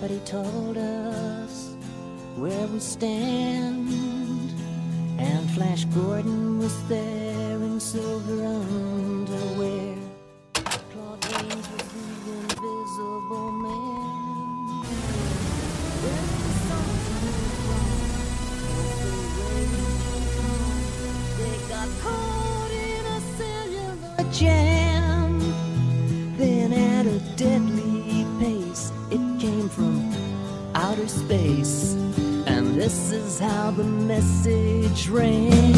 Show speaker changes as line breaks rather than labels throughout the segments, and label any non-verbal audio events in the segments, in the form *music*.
but he told us where we stand. And Flash Gordon was there in silver how the message ran.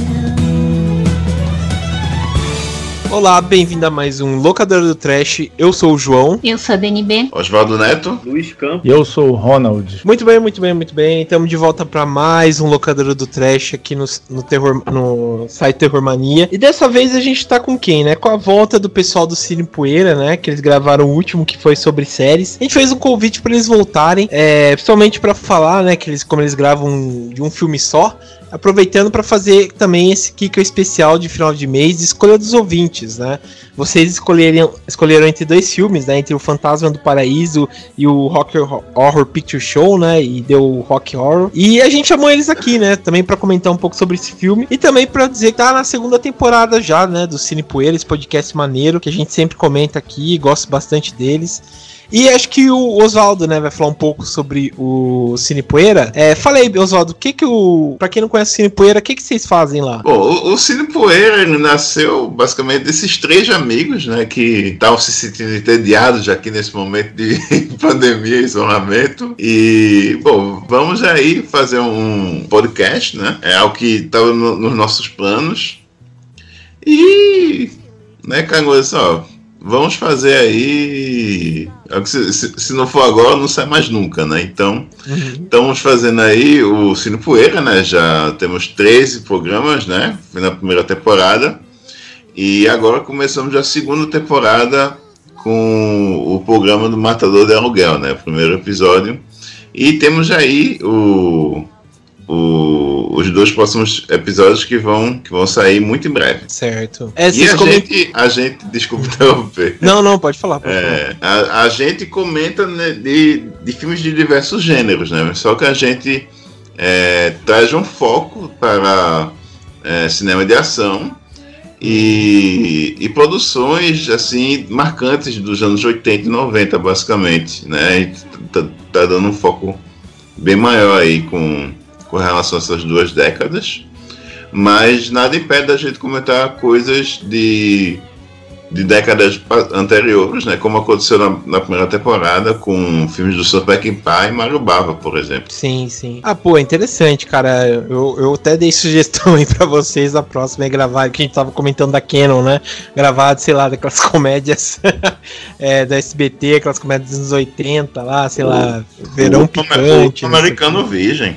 Olá, bem-vindo a mais um Locador do Trash. Eu sou o João.
Eu sou a DNB.
Oswaldo Neto.
Luiz Campos.
E eu sou o Ronald.
Muito bem, muito bem, muito bem. Estamos de volta para mais um Locador do Trash aqui no, no, terror, no site Terror Mania. E dessa vez a gente tá com quem, né? Com a volta do pessoal do Cine Poeira, né? Que eles gravaram o último que foi sobre séries. A gente fez um convite para eles voltarem, é, principalmente para falar, né? Que eles, como eles gravam de um filme só, aproveitando para fazer também esse Kika especial de final de mês escolha dos ouvintes, né? Vocês escolheram, escolheram entre dois filmes, né? Entre o Fantasma do Paraíso e o Rock Horror Picture Show, né? E deu o Rock Horror. E a gente chamou eles aqui, né? Também para comentar um pouco sobre esse filme e também para dizer que tá na segunda temporada já, né? Do Cine Poeira, esse podcast maneiro que a gente sempre comenta aqui, gosto bastante deles. E acho que o Oswaldo, né, vai falar um pouco sobre o Cine Poeira. É, fala aí, Oswaldo, o que que o. Pra quem não conhece o Cine Poeira, o que que vocês fazem lá?
Bom, o, o Cine Poeira nasceu basicamente desses três amigos, né, que estavam se sentindo entediados aqui nesse momento de *laughs* pandemia e isolamento. E, bom, vamos aí fazer um podcast, né? É algo que estava no, nos nossos planos. E. Né, Cangoso, ó vamos fazer aí. Se, se, se, não for agora, não sai mais nunca, né? Então, uhum. estamos fazendo aí o Sino Poeira, né? Já temos 13 programas, né? Na primeira temporada. E agora começamos a segunda temporada com o programa do Matador de Aluguel, né? O primeiro episódio. E temos aí o o, os dois próximos episódios que vão, que vão sair muito em breve.
Certo.
É, e a, gente, a gente, *laughs* desculpa interromper.
Não, não, pode falar. Pode
é, falar. A, a, gente comenta né, de, de filmes de diversos gêneros, né? Só que a gente é, traz um foco para é, cinema de ação e, e, produções assim marcantes dos anos 80 e 90, basicamente, né? Tá, tá dando um foco bem maior aí com com relação a essas duas décadas, mas nada impede da gente comentar coisas de, de décadas anteriores, né? Como aconteceu na, na primeira temporada com filmes do Super Pie e Mario Bava, por exemplo.
Sim, sim. Ah, pô, interessante, cara. Eu, eu até dei sugestão *laughs* aí pra vocês a próxima é gravar, que a gente tava comentando da Canon, né? Gravado, sei lá, daquelas *laughs* comédias é, da SBT, aquelas comédias dos anos 80 lá, sei o, lá, Verão o, Picante.
O, o Americano Virgem.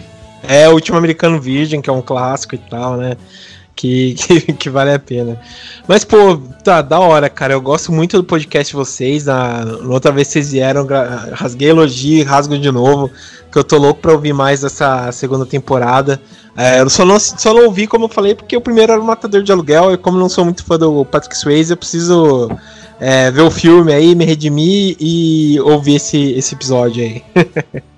É, o último Americano Virgin, que é um clássico e tal, né? Que, *laughs* que, que, vale a pena. Mas, pô, tá da hora, cara. Eu gosto muito do podcast de vocês. Na, na outra vez vocês vieram, rasguei elogio rasgo de novo. Que eu tô louco pra ouvir mais essa segunda temporada. É, eu só não, só não ouvi, como eu falei, porque o primeiro era o Matador de Aluguel. E como não sou muito fã do Patrick Swayze, eu preciso é, ver o filme aí, me redimir e ouvir esse, esse episódio aí. *laughs*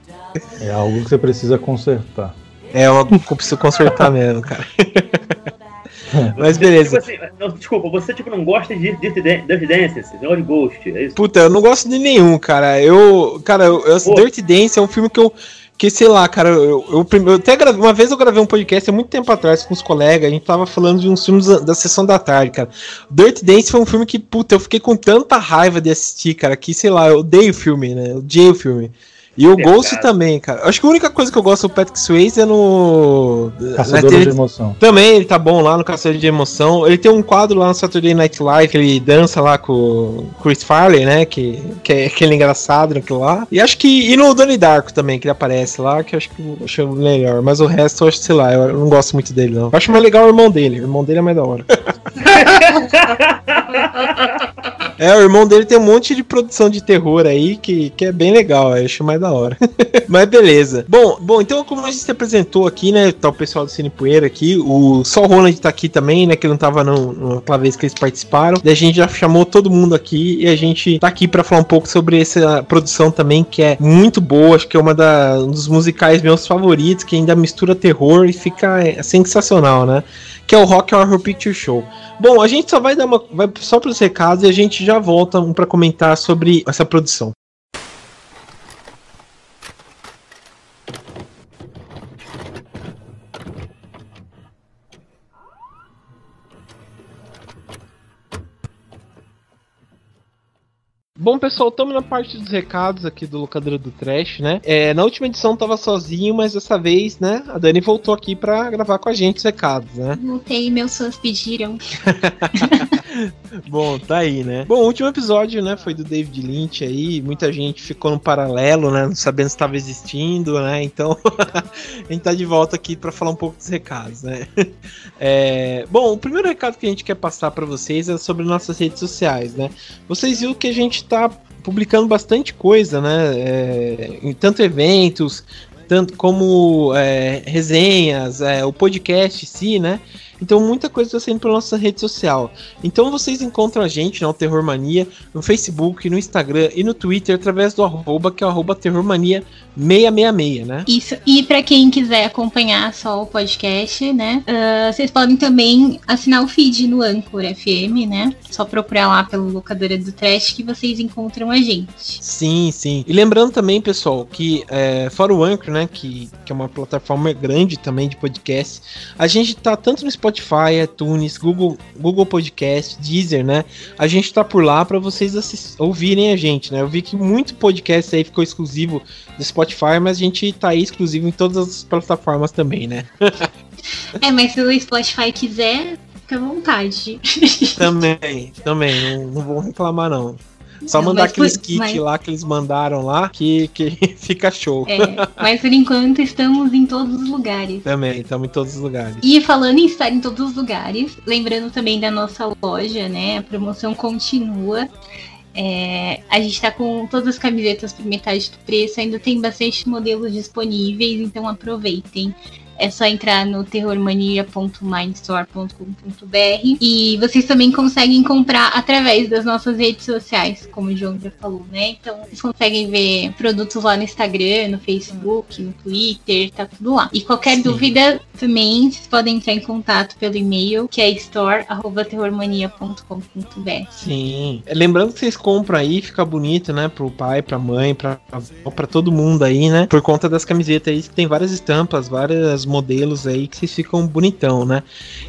É algo que você precisa consertar.
É algo que eu preciso consertar mesmo, cara. *laughs* Mas beleza.
Tipo assim, não, desculpa, você tipo não gosta de Dirty, Dancing, não de Ghost, é isso?
Puta, eu não gosto de nenhum, cara. Eu, cara, eu, eu Dirty Dancing é um filme que eu que sei lá, cara, eu, eu, eu até gravei, uma vez eu gravei um podcast há muito tempo atrás com os colegas, a gente tava falando de uns filmes da, da sessão da tarde, cara. Dirty Dance foi um filme que, puta, eu fiquei com tanta raiva de assistir, cara, que sei lá, eu odeio o filme, né? Eu odiei o filme. E o Ghost também, cara. Acho que a única coisa que eu gosto do Patrick Swayze é no.
Caçador de Emoção.
Também, ele tá bom lá no Caçador de Emoção. Ele tem um quadro lá no Saturday Night Live, ele dança lá com o Chris Farley, né? Que, que é aquele engraçado naquilo lá. E acho que. E no Donnie Darko também, que ele aparece lá, que eu acho que eu acho melhor. Mas o resto, eu acho, sei lá, eu não gosto muito dele, não. Eu acho mais legal o irmão dele. O irmão dele é mais da hora. *laughs* É, o irmão dele tem um monte de produção de terror aí que, que é bem legal, eu acho mais da hora. *laughs* Mas beleza. Bom, bom, então como a gente se apresentou aqui, né, tá o pessoal do Cine Poeira aqui, o Sol Ronald tá aqui também, né, que não tava no, naquela vez que eles participaram. Daí a gente já chamou todo mundo aqui e a gente tá aqui para falar um pouco sobre essa produção também, que é muito boa, acho que é uma da, um dos musicais meus favoritos, que ainda mistura terror e fica é, sensacional, né? Que é o Rock Horror Picture Show. Bom, a gente só vai dar uma. Vai só para os recados e a gente já volta um para comentar sobre essa produção. Bom, pessoal, estamos na parte dos recados aqui do Locadora do Trash, né? É, na última edição tava sozinho, mas dessa vez, né, a Dani voltou aqui para gravar com a gente os recados, né?
Voltei, meus fãs pediram. *laughs* *laughs*
Bom, tá aí, né? Bom, o último episódio, né, foi do David Lynch aí, muita gente ficou no paralelo, né, não sabendo se estava existindo, né, então *laughs* a gente tá de volta aqui para falar um pouco dos recados, né. *laughs* É, bom, o primeiro recado que a gente quer passar para vocês é sobre nossas redes sociais, né. Vocês viram que a gente tá publicando bastante coisa, né, é, em tanto eventos, tanto como é, resenhas, é, o podcast em si, né, então muita coisa está saindo pela nossa rede social. Então vocês encontram a gente no Terror Mania, no Facebook, no Instagram e no Twitter através do arroba, que é o arroba Terrormania 666, né?
Isso. E para quem quiser acompanhar só o podcast, né? Uh, vocês podem também assinar o feed no Anchor FM, né? Só procurar lá pelo locadora do Trash que vocês encontram a gente.
Sim, sim. E lembrando também, pessoal, que é, fora o Anchor, né? Que, que é uma plataforma grande também de podcast, a gente tá tanto no Spotify, iTunes, Google, Google Podcast, Deezer, né? A gente tá por lá para vocês ouvirem a gente, né? Eu vi que muito podcast aí ficou exclusivo do Spotify, mas a gente tá aí exclusivo em todas as plataformas também, né? *laughs*
é, mas se o Spotify quiser, fica à vontade.
também, também, não, não vou reclamar não. Só mandar aqueles kits mas... lá que eles mandaram lá, que, que *laughs* fica show.
É, mas por enquanto estamos em todos os lugares.
Também, estamos em todos os lugares.
E falando em estar em todos os lugares, lembrando também da nossa loja, né? A promoção continua. É, a gente está com todas as camisetas por metade do preço, ainda tem bastante modelos disponíveis, então aproveitem. É só entrar no terrormania.mindstore.com.br e vocês também conseguem comprar através das nossas redes sociais, como o João já falou, né? Então vocês conseguem ver produtos lá no Instagram, no Facebook, no Twitter, tá tudo lá. E qualquer Sim. dúvida também vocês podem entrar em contato pelo e-mail que é store@terrormania.com.br.
Sim. Lembrando que vocês compram aí, fica bonito, né, pro pai, pra mãe, pra para todo mundo aí, né? Por conta das camisetas aí que tem várias estampas, várias modelos aí que vocês ficam bonitão, né?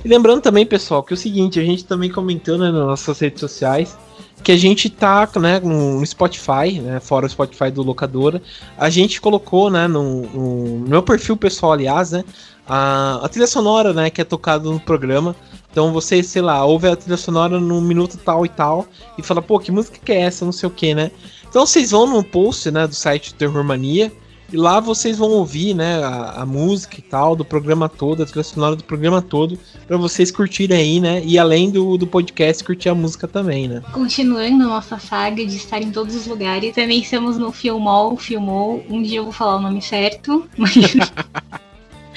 E lembrando também, pessoal, que é o seguinte, a gente também comentou né, nas nossas redes sociais que a gente tá, né, no Spotify, né, fora o Spotify do locadora, a gente colocou, né, no, no meu perfil pessoal, aliás, né, a, a trilha sonora, né, que é tocada no programa. Então você, sei lá, ouve a trilha sonora no minuto tal e tal e fala, pô, que música que é essa, não sei o que, né? Então vocês vão no post, né, do site Terror Mania e lá vocês vão ouvir, né, a, a, música e tal, do programa todo, a trilha sonora do programa todo, para vocês curtirem aí, né? E além do, do podcast, curtir a música também, né?
Continuando nossa saga de estar em todos os lugares, também estamos no Filmol, Filmou, um dia eu vou falar o nome certo, mas... *laughs*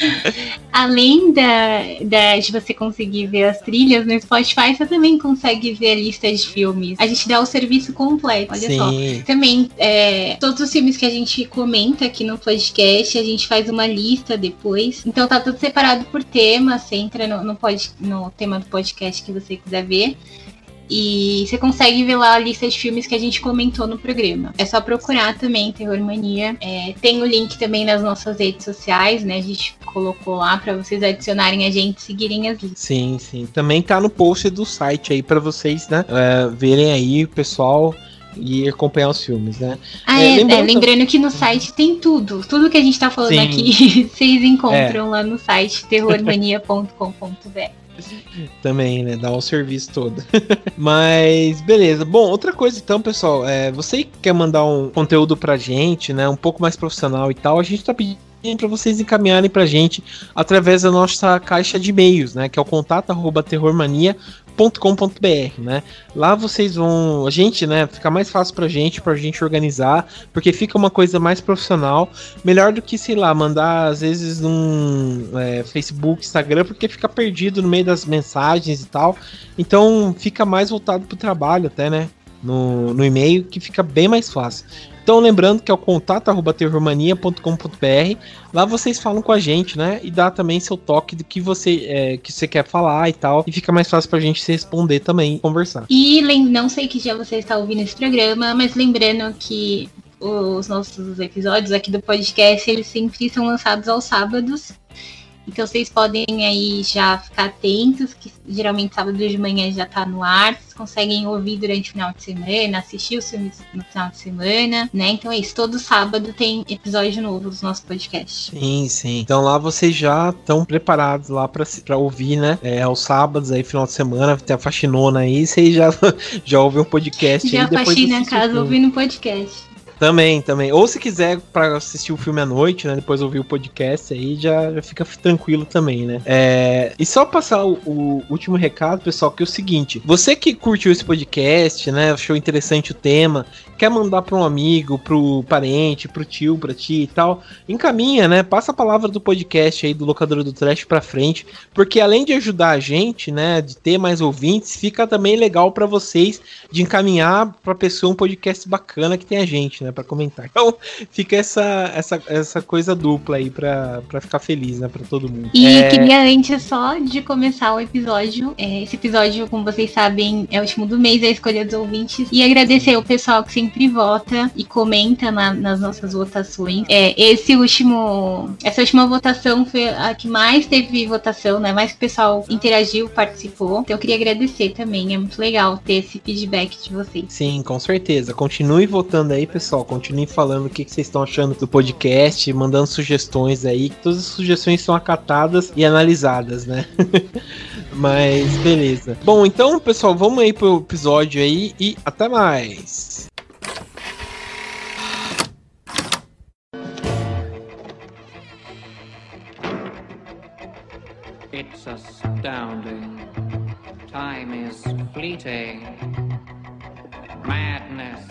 *laughs* Além da, da, de você conseguir ver as trilhas no Spotify, você também consegue ver a lista de filmes. A gente dá o serviço completo, olha Sim. só. Também, é, todos os filmes que a gente comenta aqui no podcast, a gente faz uma lista depois. Então tá tudo separado por tema. Você entra no, no, pod, no tema do podcast que você quiser ver. E você consegue ver lá a lista de filmes que a gente comentou no programa. É só procurar também Terror Mania. É, tem o link também nas nossas redes sociais, né? A gente colocou lá para vocês adicionarem a gente, seguirem as listas.
Sim, sim. Também tá no post do site aí para vocês, né? É, verem aí o pessoal e acompanhar os filmes, né?
Ah, é, é, lembrando, é, lembrando que no site tem tudo. Tudo que a gente tá falando Sim. aqui, *laughs* vocês encontram é. lá no site terrormania.com.br. *laughs*
Também, né? Dá o serviço todo. *laughs* Mas, beleza. Bom, outra coisa então, pessoal. É, você quer mandar um conteúdo pra gente, né? Um pouco mais profissional e tal, a gente tá pedindo para vocês encaminharem pra gente através da nossa caixa de e-mails, né, que é o contato@terrormania.com.br, .com.br, né? Lá vocês vão, a gente, né, fica mais fácil pra gente, pra gente organizar, porque fica uma coisa mais profissional, melhor do que, sei lá, mandar às vezes num é, Facebook, Instagram, porque fica perdido no meio das mensagens e tal. Então fica mais voltado pro trabalho até, né? No, no e-mail, que fica bem mais fácil. Então, lembrando que é o contato@terrormania.com.br. Lá vocês falam com a gente, né? E dá também seu toque do que você, é, que você quer falar e tal. E fica mais fácil pra gente se responder também conversar.
E não sei que dia você está ouvindo esse programa, mas lembrando que os nossos episódios aqui do podcast, eles sempre são lançados aos sábados. Então vocês podem aí já ficar atentos, que geralmente sábado de manhã já tá no ar. Vocês conseguem ouvir durante o final de semana, assistir os filmes no final de semana, né? Então é isso, todo sábado tem episódio novo do nosso podcast.
Sim, sim. Então lá vocês já estão preparados lá para ouvir, né? É, aos sábados aí, final de semana, tem a faxinona aí, vocês já, *laughs* já ouvem um podcast
já
aí.
Faxina em casa ouvindo podcast.
Também, também. Ou se quiser para assistir o filme à noite, né? Depois ouvir o podcast aí, já, já fica tranquilo também, né? É, e só passar o, o, último recado, pessoal, que é o seguinte: você que curtiu esse podcast, né? Achou interessante o tema, quer mandar para um amigo, pro parente, pro tio, pra ti e tal, encaminha, né? Passa a palavra do podcast aí do Locadora do Trash pra frente, porque além de ajudar a gente, né, de ter mais ouvintes, fica também legal para vocês de encaminhar pra pessoa um podcast bacana que tem a gente, né, para comentar. Então, fica essa, essa, essa coisa dupla aí pra, pra ficar feliz, né, pra todo mundo.
E é... queria antes só de começar o episódio, é, esse episódio, como vocês sabem, é o último do mês, é a escolha dos ouvintes, e agradecer o pessoal que sempre sempre vota e comenta na, nas nossas votações. É, esse último, essa última votação foi a que mais teve votação, né? Mais que o pessoal interagiu, participou. Então eu queria agradecer também. É muito legal ter esse feedback de vocês.
Sim, com certeza. Continue votando aí, pessoal. Continue falando o que, que vocês estão achando do podcast, mandando sugestões aí. Todas as sugestões são acatadas e analisadas, né? *laughs* Mas beleza. Bom, então, pessoal, vamos aí pro episódio aí e até mais. It's astounding. Time is fleeting. Madness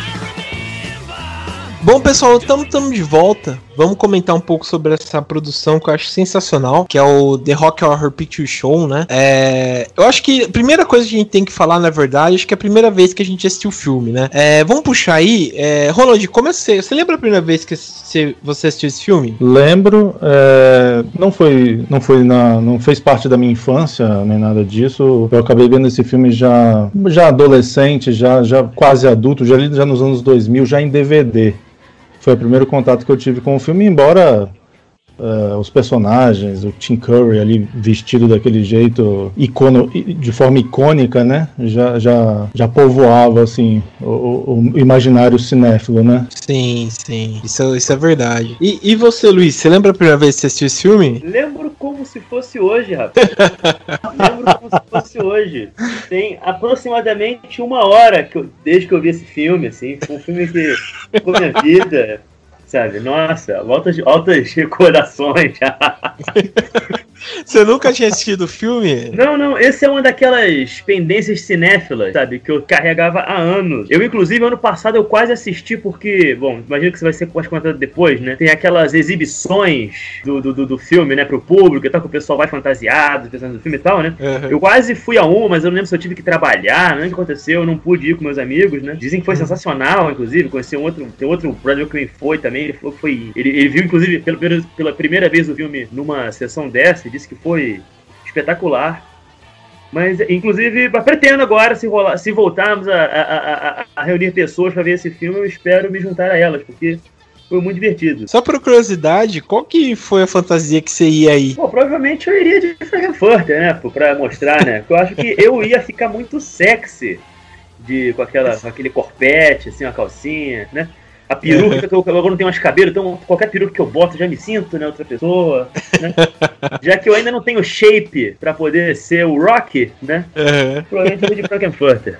Bom, pessoal, estamos de volta. Vamos comentar um pouco sobre essa produção que eu acho sensacional, que é o The Rock Horror Picture Show, né? É, eu acho que a primeira coisa que a gente tem que falar, na verdade, acho que é a primeira vez que a gente assistiu o filme, né? É, vamos puxar aí. É, Ronald, como é você, você lembra a primeira vez que você assistiu esse filme?
Lembro. É, não foi, não foi na, não fez parte da minha infância nem nada disso. Eu acabei vendo esse filme já, já adolescente, já, já quase adulto, já, já nos anos 2000, já em DVD. Foi o primeiro contato que eu tive com o filme, embora uh, os personagens, o Tim Curry ali vestido daquele jeito, icono, de forma icônica, né? Já, já, já povoava assim o, o imaginário cinéfilo, né?
Sim, sim. Isso, isso é verdade. E, e você, Luiz, você lembra a primeira vez que você assistiu esse filme?
Lembro como se fosse hoje, rapaz. *laughs* lembro como se fosse hoje. Tem aproximadamente uma hora que eu, desde que eu vi esse filme, assim. Foi um filme que ficou minha vida sabe? Nossa, altas, altas recordações. *laughs*
Você nunca tinha assistido o filme?
Não, não, esse é uma daquelas pendências cinéfilas, sabe? Que eu carregava há anos. Eu, inclusive, ano passado eu quase assisti porque, bom, imagino que você vai ser mais comentado depois, né? Tem aquelas exibições do, do, do, filme, né, pro público e tal, que o pessoal vai fantasiado, pensando no filme e tal, né? Uhum. Eu quase fui a uma, mas eu não lembro se eu tive que trabalhar, né? O que aconteceu, eu não pude ir com meus amigos, né? Dizem que foi uhum. sensacional, inclusive, conheci um outro, tem outro brother que foi também, ele falou que foi. Ele, ele viu, inclusive, pela, pela primeira vez o filme numa sessão dessa, disse que foi espetacular. Mas, inclusive, pretendo agora, se, rolar, se voltarmos a, a, a, a reunir pessoas para ver esse filme, eu espero me juntar a elas, porque foi muito divertido.
Só por curiosidade, qual que foi a fantasia que você ia aí?
Pô, provavelmente eu iria de Frankfurter, né? Pra mostrar, né? Porque eu acho que eu ia ficar muito sexy de, com, aquela, com aquele corpete, assim, uma calcinha, né? A peruca, que eu agora não tenho mais cabelo, então qualquer peruca que eu boto já me sinto, né? Outra pessoa, né? *laughs* Já que eu ainda não tenho shape pra poder ser o Rock, né?
Uhum.
Provavelmente eu vou de Frankenfurter.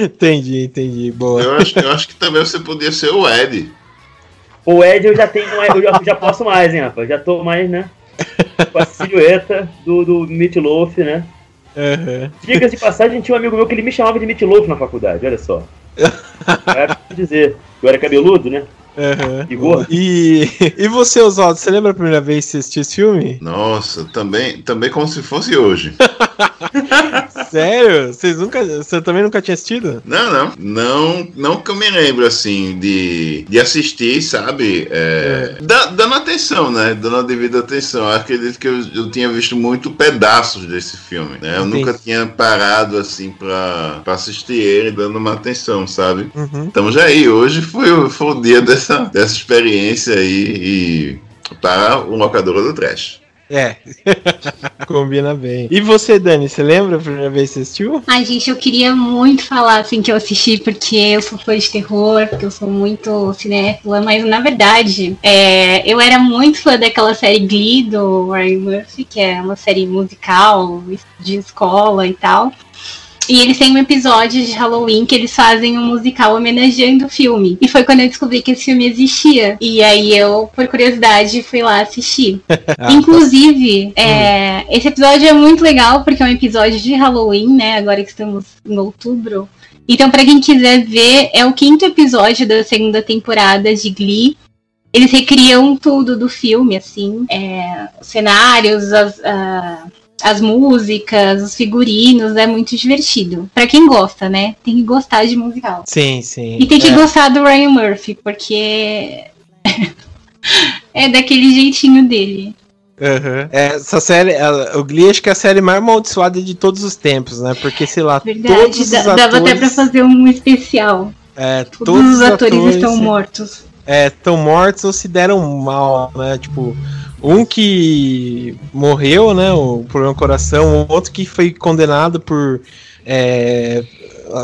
Entendi, entendi. Boa.
Eu acho, eu acho que também você podia ser o Ed.
O Ed eu já tenho, eu já, já posso mais, hein, rapaz? Já tô mais, né? Com a silhueta do, do Meatloaf, né?
Uhum.
Diga-se de passagem, tinha um amigo meu que ele me chamava de Meatloaf na faculdade, olha só. *laughs* É pra dizer. Eu era cabeludo, né?
Uhum.
E gordo.
E, e você, Oswaldo, você lembra a primeira vez que você assistiu esse filme?
Nossa, também, também como se fosse hoje. *laughs*
Sério? Vocês nunca, você também nunca tinha assistido?
Não, não. Não, não que eu me lembro, assim, de, de assistir, sabe? É, da- dando atenção, né? Dando a devida atenção. Eu acredito que eu, eu tinha visto muito pedaços desse filme, né? Eu nunca tinha parado, assim, pra, pra assistir ele, dando uma atenção, sabe?
Uhum.
Estamos aí. Hoje foi, o- foi o dia dessa, dessa experiência aí e para o locadora do Trash.
É. *laughs* Combina bem. E você, Dani, você lembra a primeira vez que você assistiu?
Ai, gente, eu queria muito falar assim que eu assisti porque eu sou fã de terror, porque eu sou muito cinéfila, mas na verdade, é, eu era muito fã daquela série Glee do Ryan Murphy, que é uma série musical de escola e tal. E eles têm um episódio de Halloween que eles fazem um musical homenageando o filme. E foi quando eu descobri que esse filme existia. E aí eu, por curiosidade, fui lá assistir. *laughs*
Ah,
Inclusive, é, esse episódio é muito legal porque é um episódio de Halloween, né? Agora que estamos em outubro. Então, pra quem quiser ver, é o quinto episódio da segunda temporada de Glee. Eles recriam tudo do filme, assim, é, os cenários, as, ah, as músicas, os figurinos, é muito divertido. Pra quem gosta, né? Tem que gostar de musical.
Sim, sim.
E tem que
É.
gostar do Ryan Murphy, porque *laughs* é daquele jeitinho dele.
Uhum. É, essa série, o Glee acho que é a série mais amaldiçoada de todos os tempos, né? Porque, sei lá,
Verdade,
todos os atores...
dava até pra fazer um especial.
É,
Todos,
todos
os atores, estão mortos.
estão mortos ou se deram mal, né? Tipo, um que morreu, né? O problema no coração, outro que foi condenado por é,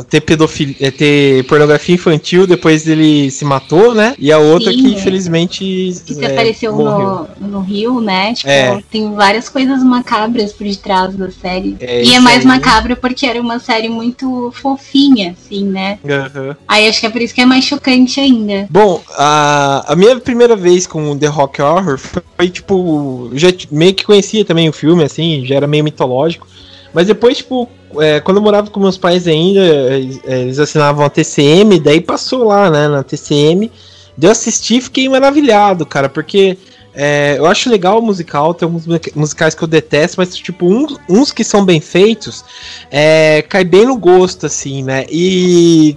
ter pedofilia, ter pornografia infantil depois ele se matou, né? E a outra
Sim,
que
é.
infelizmente
Que se
é,
apareceu
morreu.
no, no Rio, né? Tipo,
É.
tem várias coisas macabras por detrás da série.
É,
e é mais
aí.
macabro porque era uma série muito fofinha, assim, né?
Aham.
Aí acho que é por isso que é mais chocante ainda.
Bom, a, a minha primeira vez com o The Rock Horror foi, tipo, já meio que conhecia também o filme, assim, já era meio mitológico. Mas depois, tipo, é, quando eu morava com meus pais ainda, eles, assinavam a TCM, daí passou lá, né, na TCM. Daí eu assisti e fiquei maravilhado, cara, porque é, eu acho legal o musical, tem alguns mu- musicais que eu detesto, mas, tipo, uns, uns que são bem feitos, é, cai bem no gosto, assim, né? E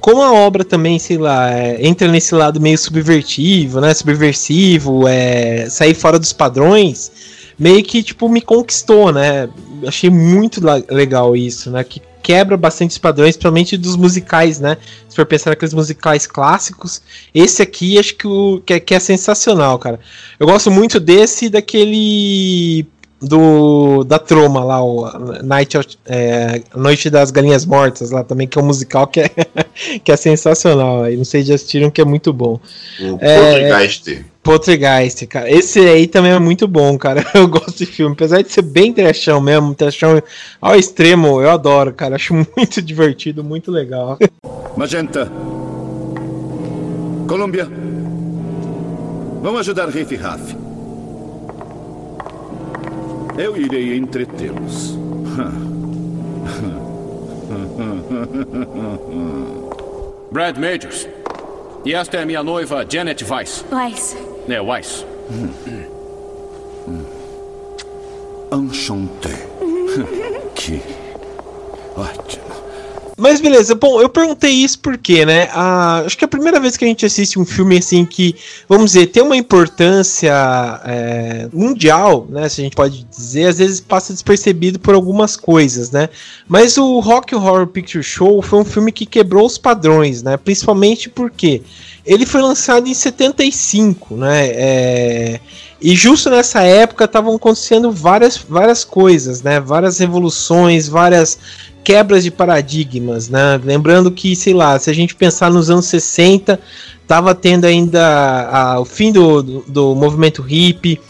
como a obra também, sei lá, é, entra nesse lado meio subvertivo, né? Subversivo, é, sair fora dos padrões, meio que, tipo, me conquistou, né? Achei muito legal isso, né? Que quebra bastante os padrões, principalmente dos musicais, né? Se for pensar naqueles musicais clássicos, esse aqui acho que, o, que, é, que é sensacional, cara. Eu gosto muito desse e daquele do da Troma lá, o Night é, Noite das Galinhas Mortas lá também, que é um musical que é, *laughs* que é sensacional. aí Não sei se já assistiram que é muito bom.
O
É,
Poltergeist.
Poltergeist, cara. Esse aí também é muito bom, cara. *laughs* Eu gosto de filme. Apesar de ser bem trechão mesmo, trechão ao extremo, eu adoro, cara. Acho *laughs* muito divertido, muito legal.
Magenta. Colômbia. Vão ajudar Riff e Raff. Eu irei entretê-los. *laughs*
Brad Majors. E esta é a minha noiva, Janet Weiss.
Weiss.
É, Weiss.
Enchanté. *laughs* que ótimo.
Mas beleza, bom, eu perguntei isso porque, né? a- acho que é a primeira vez que a gente assiste um filme assim que, vamos dizer, tem uma importância é, mundial, né? Se a gente pode dizer, às vezes passa despercebido por algumas coisas, né? Mas o Rock Horror Picture Show foi um filme que quebrou os padrões, né? Principalmente porque ele foi lançado em 75, né? É, e justo nessa época estavam acontecendo várias, várias coisas, né? Várias revoluções, várias quebras de paradigmas, né? Lembrando que, sei lá, se a gente pensar nos anos 60, tava tendo ainda a, o fim do, do, do movimento hippie,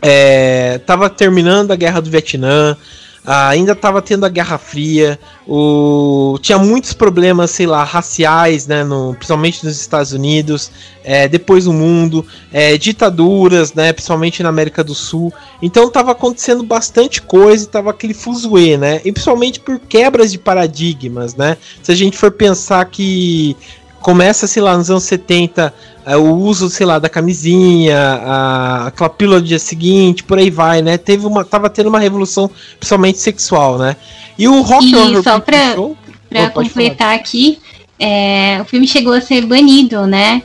é, tava terminando a guerra do Vietnã, ainda estava tendo a Guerra Fria, o... tinha muitos problemas, sei lá, raciais, né, no... principalmente nos Estados Unidos, é, depois no mundo, é, ditaduras, né, principalmente na América do Sul. Então estava acontecendo bastante coisa, estava aquele fuzuê, né, e principalmente por quebras de paradigmas, né. Se a gente for pensar que começa, sei lá, nos anos 70, é, o uso, sei lá, da camisinha, a, aquela pílula do dia seguinte, por aí vai, né? Teve uma, tava tendo uma revolução, principalmente sexual, né? E o Rock
e Horror só pra, Show, pra completar aqui, é, o filme chegou a ser banido, né?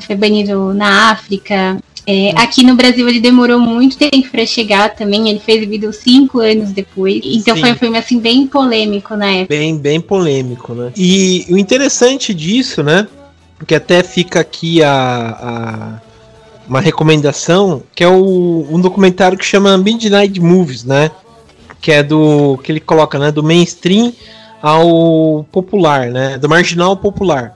Foi banido na África, é, aqui no Brasil ele demorou muito tempo para chegar também. Ele fez vídeo cinco anos depois. Então Sim. foi um filme assim bem polêmico na época.
Bem, bem polêmico, né? E o interessante disso, né? Porque até fica aqui a, a uma recomendação que é o, um documentário que chama Midnight Movies, né? Que é do que ele coloca, né? Do mainstream ao popular, né? Do marginal ao popular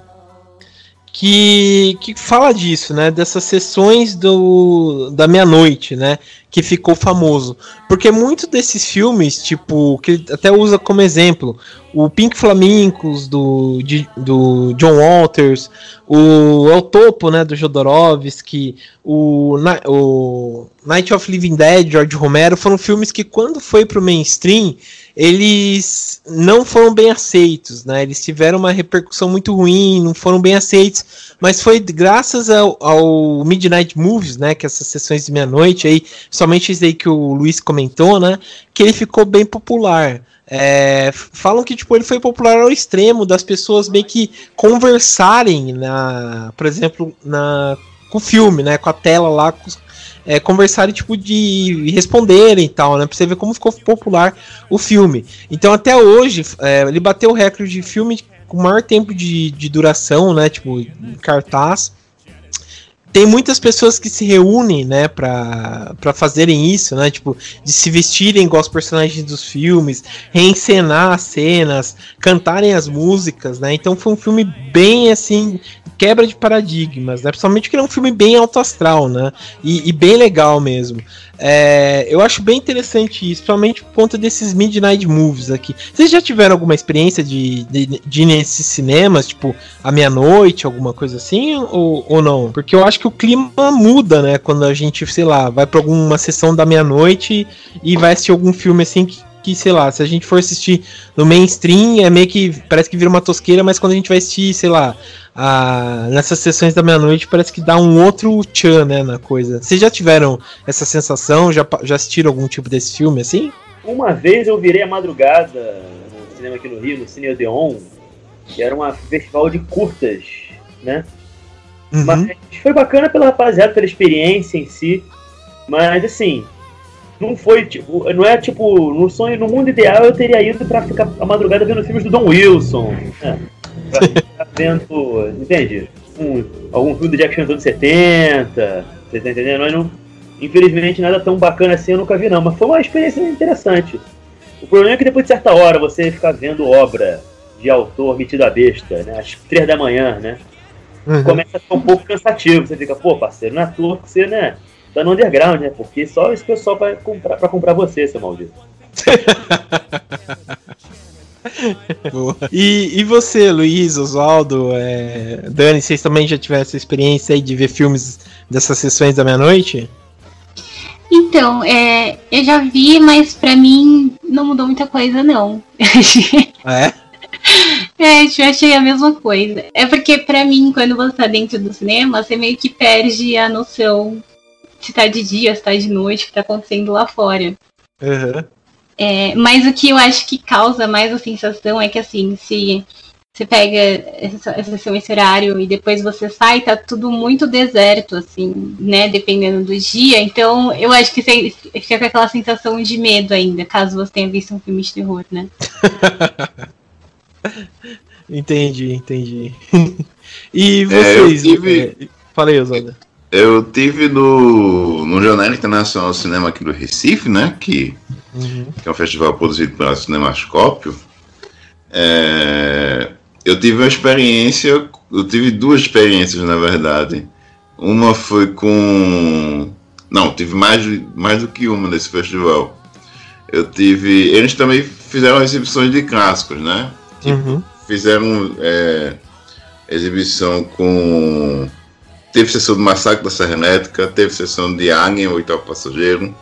que, que fala disso, né? Dessas sessões do, da meia-noite, né? Que ficou famoso. Porque muitos desses filmes, tipo, que ele até usa como exemplo, o Pink Flamingos do, de, do John Walters, o El Topo, né, do Jodorowsky, o, o Night of Living Dead, George Romero, foram filmes que quando foi pro mainstream, eles não foram bem aceitos, né? Eles tiveram uma repercussão muito ruim, não foram bem aceitos, mas foi graças ao, ao Midnight Movies, né? Que essas sessões de meia-noite aí, somente isso aí que o Luiz comentou, né? Que ele ficou bem popular. É, falam que tipo ele foi popular ao extremo das pessoas meio que conversarem na, por exemplo, na com o filme, né, com a tela lá, com, é, conversarem tipo de responderem e tal, né, para você ver como ficou popular o filme. Então até hoje é, ele bateu o recorde de filme com maior tempo de, de duração, né, tipo cartaz. Tem muitas pessoas que se reúnem, né, pra, pra fazerem isso, né, tipo, de se vestirem igual os personagens dos filmes, reencenar as cenas, cantarem as músicas, né, então foi um filme bem, assim, quebra de paradigmas, né, principalmente que é um filme bem alto astral, né, e, e bem legal mesmo. É, eu acho bem interessante isso, principalmente por conta desses Midnight Movies aqui. Vocês já tiveram alguma experiência de, de, de ir nesses cinemas, tipo, à meia-noite, alguma coisa assim, ou, ou não? Porque eu acho que o clima muda, né? Quando a gente, sei lá, vai pra alguma sessão da meia-noite e vai assistir algum filme assim que, que, sei lá, se a gente for assistir no mainstream, é meio que. Parece que vira uma tosqueira, mas quando a gente vai assistir, sei lá, a, nessas sessões da meia-noite parece que dá um outro tchan, né, na coisa. Vocês já tiveram essa sensação? Já, já assistiram algum tipo desse filme assim?
Uma vez eu virei a madrugada no cinema aqui no Rio, no Cine Odeon, que era um festival de curtas, né? Uhum. Mas foi bacana pela rapaziada, pela experiência em si. Mas assim, não foi tipo, não é tipo, no sonho, no mundo ideal eu teria ido para ficar a madrugada vendo filmes do Don Wilson. Né? Pra ficar vendo, entende? Um, algum filme do Jack Chan dos anos 70, você tá entendendo? Mas não, infelizmente nada tão bacana assim eu nunca vi não, mas foi uma experiência interessante. O problema é que depois de certa hora você ficar vendo obra de autor metido a besta, né? Às três da manhã, né? Uhum. Começa a ficar um pouco cansativo. Você fica, pô, parceiro, não é à toa que você, né? Tá no underground, né? Porque só esse pessoal vai comprar pra comprar você, seu maldito. *laughs*
e, e você, Luiz, Oswaldo, é, Dani, vocês também já tiveram essa experiência aí de ver filmes dessas sessões da meia-noite?
Então, é, eu já vi, mas pra mim não mudou muita coisa, não.
é? *laughs*
É, eu achei a mesma coisa. É porque, pra mim, quando você tá dentro do cinema, você meio que perde a noção se tá de dia, se tá de noite, o que tá acontecendo lá fora.
Uhum.
É, mas o que eu acho que causa mais a sensação é que, assim, se você pega essa, essa, esse horário e depois você sai, tá tudo muito deserto, assim, né? Dependendo do dia. Então, eu acho que você fica com aquela sensação de medo ainda, caso você tenha visto um filme de terror, né? *laughs*
entendi, entendi. *laughs* e vocês? É, eu tive... é, falei, Oswaldo.
Eu tive no, no Jornal Internacional Cinema aqui do Recife, né? Que, uhum. que é um festival produzido pela Cinemascópio. É, eu tive uma experiência, eu tive duas experiências na verdade. Uma foi com. Não, tive mais, mais do que uma nesse festival. Eu tive. Eles também fizeram exibições de clássicos, né? Tipo,
Uhum.
Fizeram é, exibição com. Teve sessão do Massacre da Serra Elétrica, teve sessão de Alien, o oitavo passageiro.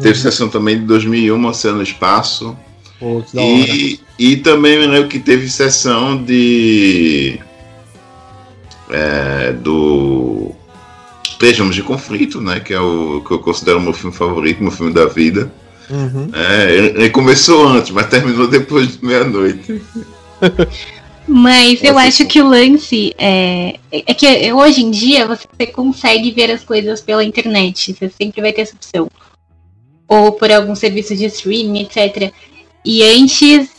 Teve sessão também de 2001, Oceano no Espaço.
Pô.
E, e também me lembro que teve sessão de. é, do. Homens de Conflito, né? Que é o que eu considero o meu filme favorito, meu filme da vida.
Uhum.
É, ele, ele começou antes, mas terminou depois de meia-noite. *laughs*
Mas eu acho que o lance é, é que hoje em dia você consegue ver as coisas pela internet. Você sempre vai ter essa opção. Ou por algum serviço de streaming, etc. E antes,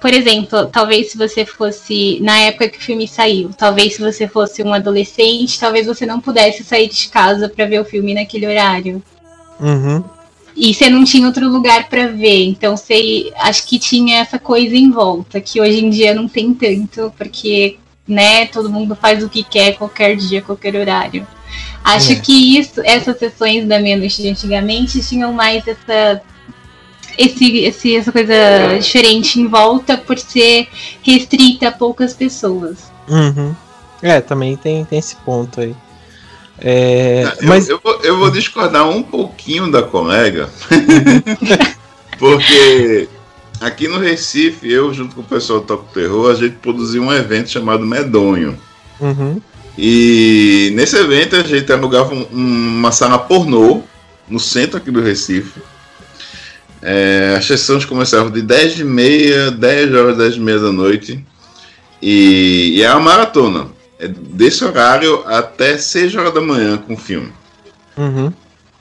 por exemplo, talvez se você fosse. Na época que o filme saiu, talvez se você fosse um adolescente, talvez você não pudesse sair de casa pra ver o filme naquele horário.
Uhum.
E você não tinha outro lugar pra ver. Então você acho que tinha essa coisa em volta, que hoje em dia não tem tanto, porque, né, todo mundo faz o que quer, qualquer dia, qualquer horário. Acho
É.
que isso, essas sessões da meia-noite de antigamente tinham mais essa. Esse, esse, essa coisa diferente em volta por ser restrita a poucas pessoas.
Uhum. É, também tem, tem esse ponto aí. É,
Eu-
mas
eu, vou, eu vou discordar um pouquinho da colega, *laughs* porque aqui no Recife, eu junto com o pessoal do Toco Terror, a gente produziu um evento chamado Medonho.
uhum.
E nesse evento a gente alugava um- uma sala pornô no centro aqui do Recife. É, as sessões começavam de 10 e meia, 10 horas, 10 e meia da noite. E, e é uma maratona. É desse horário até 6 horas da manhã com o filme.
Uhum.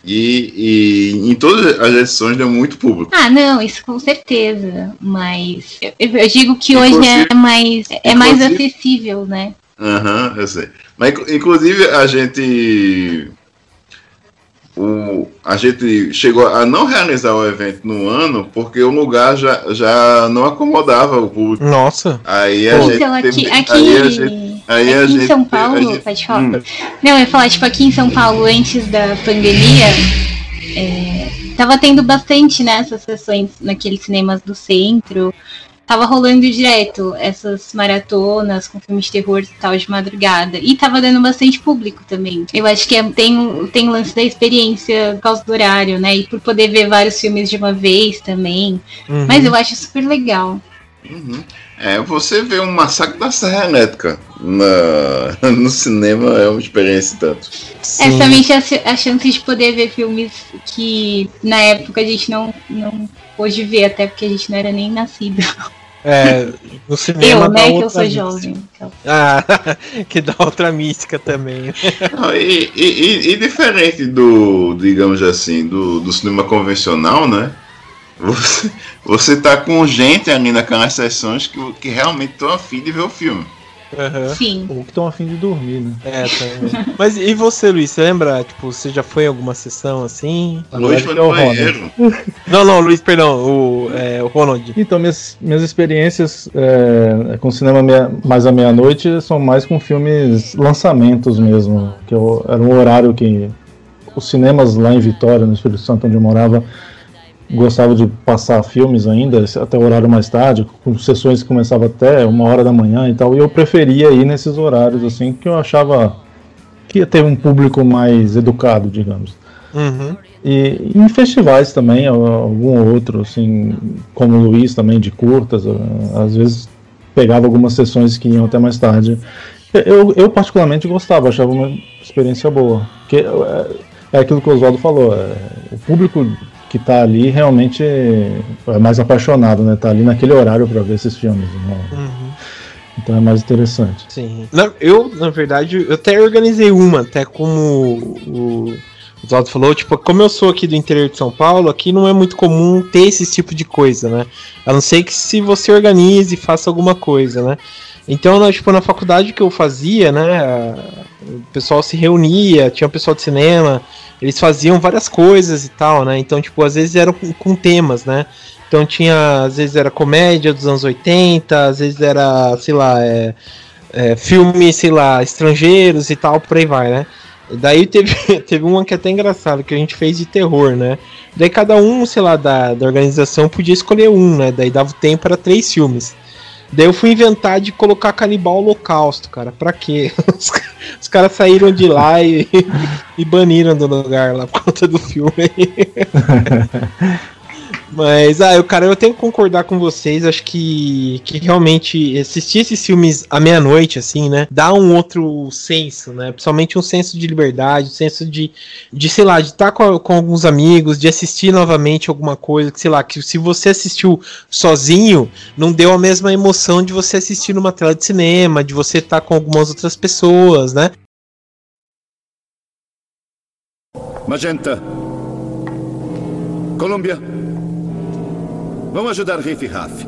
E, e em todas as edições deu muito público.
Ah, não, isso com certeza. Mas eu, eu digo que hoje
Inclusive-
é mais, é mais acessível, né?
Aham, eu sei. Mas inclu- inclusive a gente. O, a gente chegou a não realizar o evento no ano porque o lugar já, já não acomodava o público.
Nossa.
Aí a
Pô.
gente.
Então, aqui,
teve-
aqui,
aí a gente, aí a
aqui
gente-
em São
a
Paulo,
gente-
pode falar.
Hum.
Não, eu ia falar, tipo, aqui em São Paulo, antes da pandemia, é, tava tendo bastante, né, essas sessões naqueles cinemas do centro. Tava rolando direto essas maratonas com filmes de terror e tal de madrugada. E tava dando bastante público também. Eu acho que é- tem, tem o lance da experiência por causa do horário, né? E por poder ver vários filmes de uma vez também.
Uhum.
Mas eu acho super legal.
Uhum. É, você vê um massacre da Serra Elétrica na, *laughs* no cinema é uma experiência tanto.
Sim.
É somente a, a chance de poder ver filmes que na época a gente não, não pôde ver, até porque a gente não era nem nascido.
É, no *laughs* cinema
Eu,
dá
né, que eu sou
mística.
jovem. então.
Ah, *laughs* que dá outra mística também.
Não, e, e- e- e diferente do, digamos assim, do, do cinema convencional, né? Você, você tá com gente ali naquelas sessões que, que realmente estão afim de ver o filme.
Aham.
Sim.
Ou que estão afim de dormir, né?
É, também. Mas e você, Luiz? Você lembra? Tipo, você já foi em alguma sessão assim?
Luiz foi
é o
no
Ronald.
banheiro.
Não, não, Luiz, perdão, o, é, o Ronald.
Então, minhas, minhas experiências é, com cinema meia- mais à meia-noite são mais com filmes lançamentos mesmo. Que eu, era um horário que os cinemas lá em Vitória, no Espírito Santo, onde eu morava, gostavam de passar filmes ainda, até o horário mais tarde, com sessões que começavam até uma hora da manhã e tal. E eu preferia ir nesses horários, assim, que eu achava que ia ter um público mais educado, digamos.
Uhum.
E em festivais também, al- algum outro, assim, como o Luiz também, de curtas, ah, às vezes pegava algumas sessões que iam até mais tarde. Eu, eu particularmente gostava, achava uma experiência boa. Porque é, é aquilo que o Oswaldo falou, é, o público que está ali realmente é mais apaixonado, né? Tá ali naquele horário para ver esses filmes. né?
Uhum.
Então é mais interessante.
Sim. Na- eu, na verdade, eu até organizei uma, até como o, o Oswaldo falou, tipo, como eu sou aqui do interior de São Paulo, aqui não é muito comum ter esse tipo de coisa, né? A não ser que se você organize e faça alguma coisa, né? Então, na, tipo, na faculdade que eu fazia, né, o pessoal se reunia, tinha o pessoal de cinema, eles faziam várias coisas e tal, né? Então, tipo, às vezes eram com, com temas, né? Então tinha, às vezes era comédia dos anos 80, às vezes era, sei lá, é, é, filme, sei lá, estrangeiros e tal, por aí vai, né? Daí teve, *laughs* teve uma que é até engraçada, que a gente fez de terror, né? Daí cada um, sei lá, da, da organização podia escolher um, né? Daí dava o tempo para três filmes. Daí eu fui inventar de colocar Canibal Holocausto, cara. Pra quê? *laughs* Os, os caras saíram de lá e, *laughs* e baniram do lugar lá por conta do filme. *laughs* Mas, ah, eu, cara, eu tenho que concordar com vocês. Acho que, que realmente assistir esses filmes à meia-noite, assim, né? Dá um outro senso, né? Principalmente um senso de liberdade, um senso de, de sei lá, de estar com, com alguns amigos, de assistir novamente alguma coisa, que, sei lá, que se você assistiu sozinho, não deu a mesma emoção de você assistir numa tela de cinema, de você estar com algumas outras pessoas, né?
Magenta. Colômbia. Vamos ajudar Riff Raff.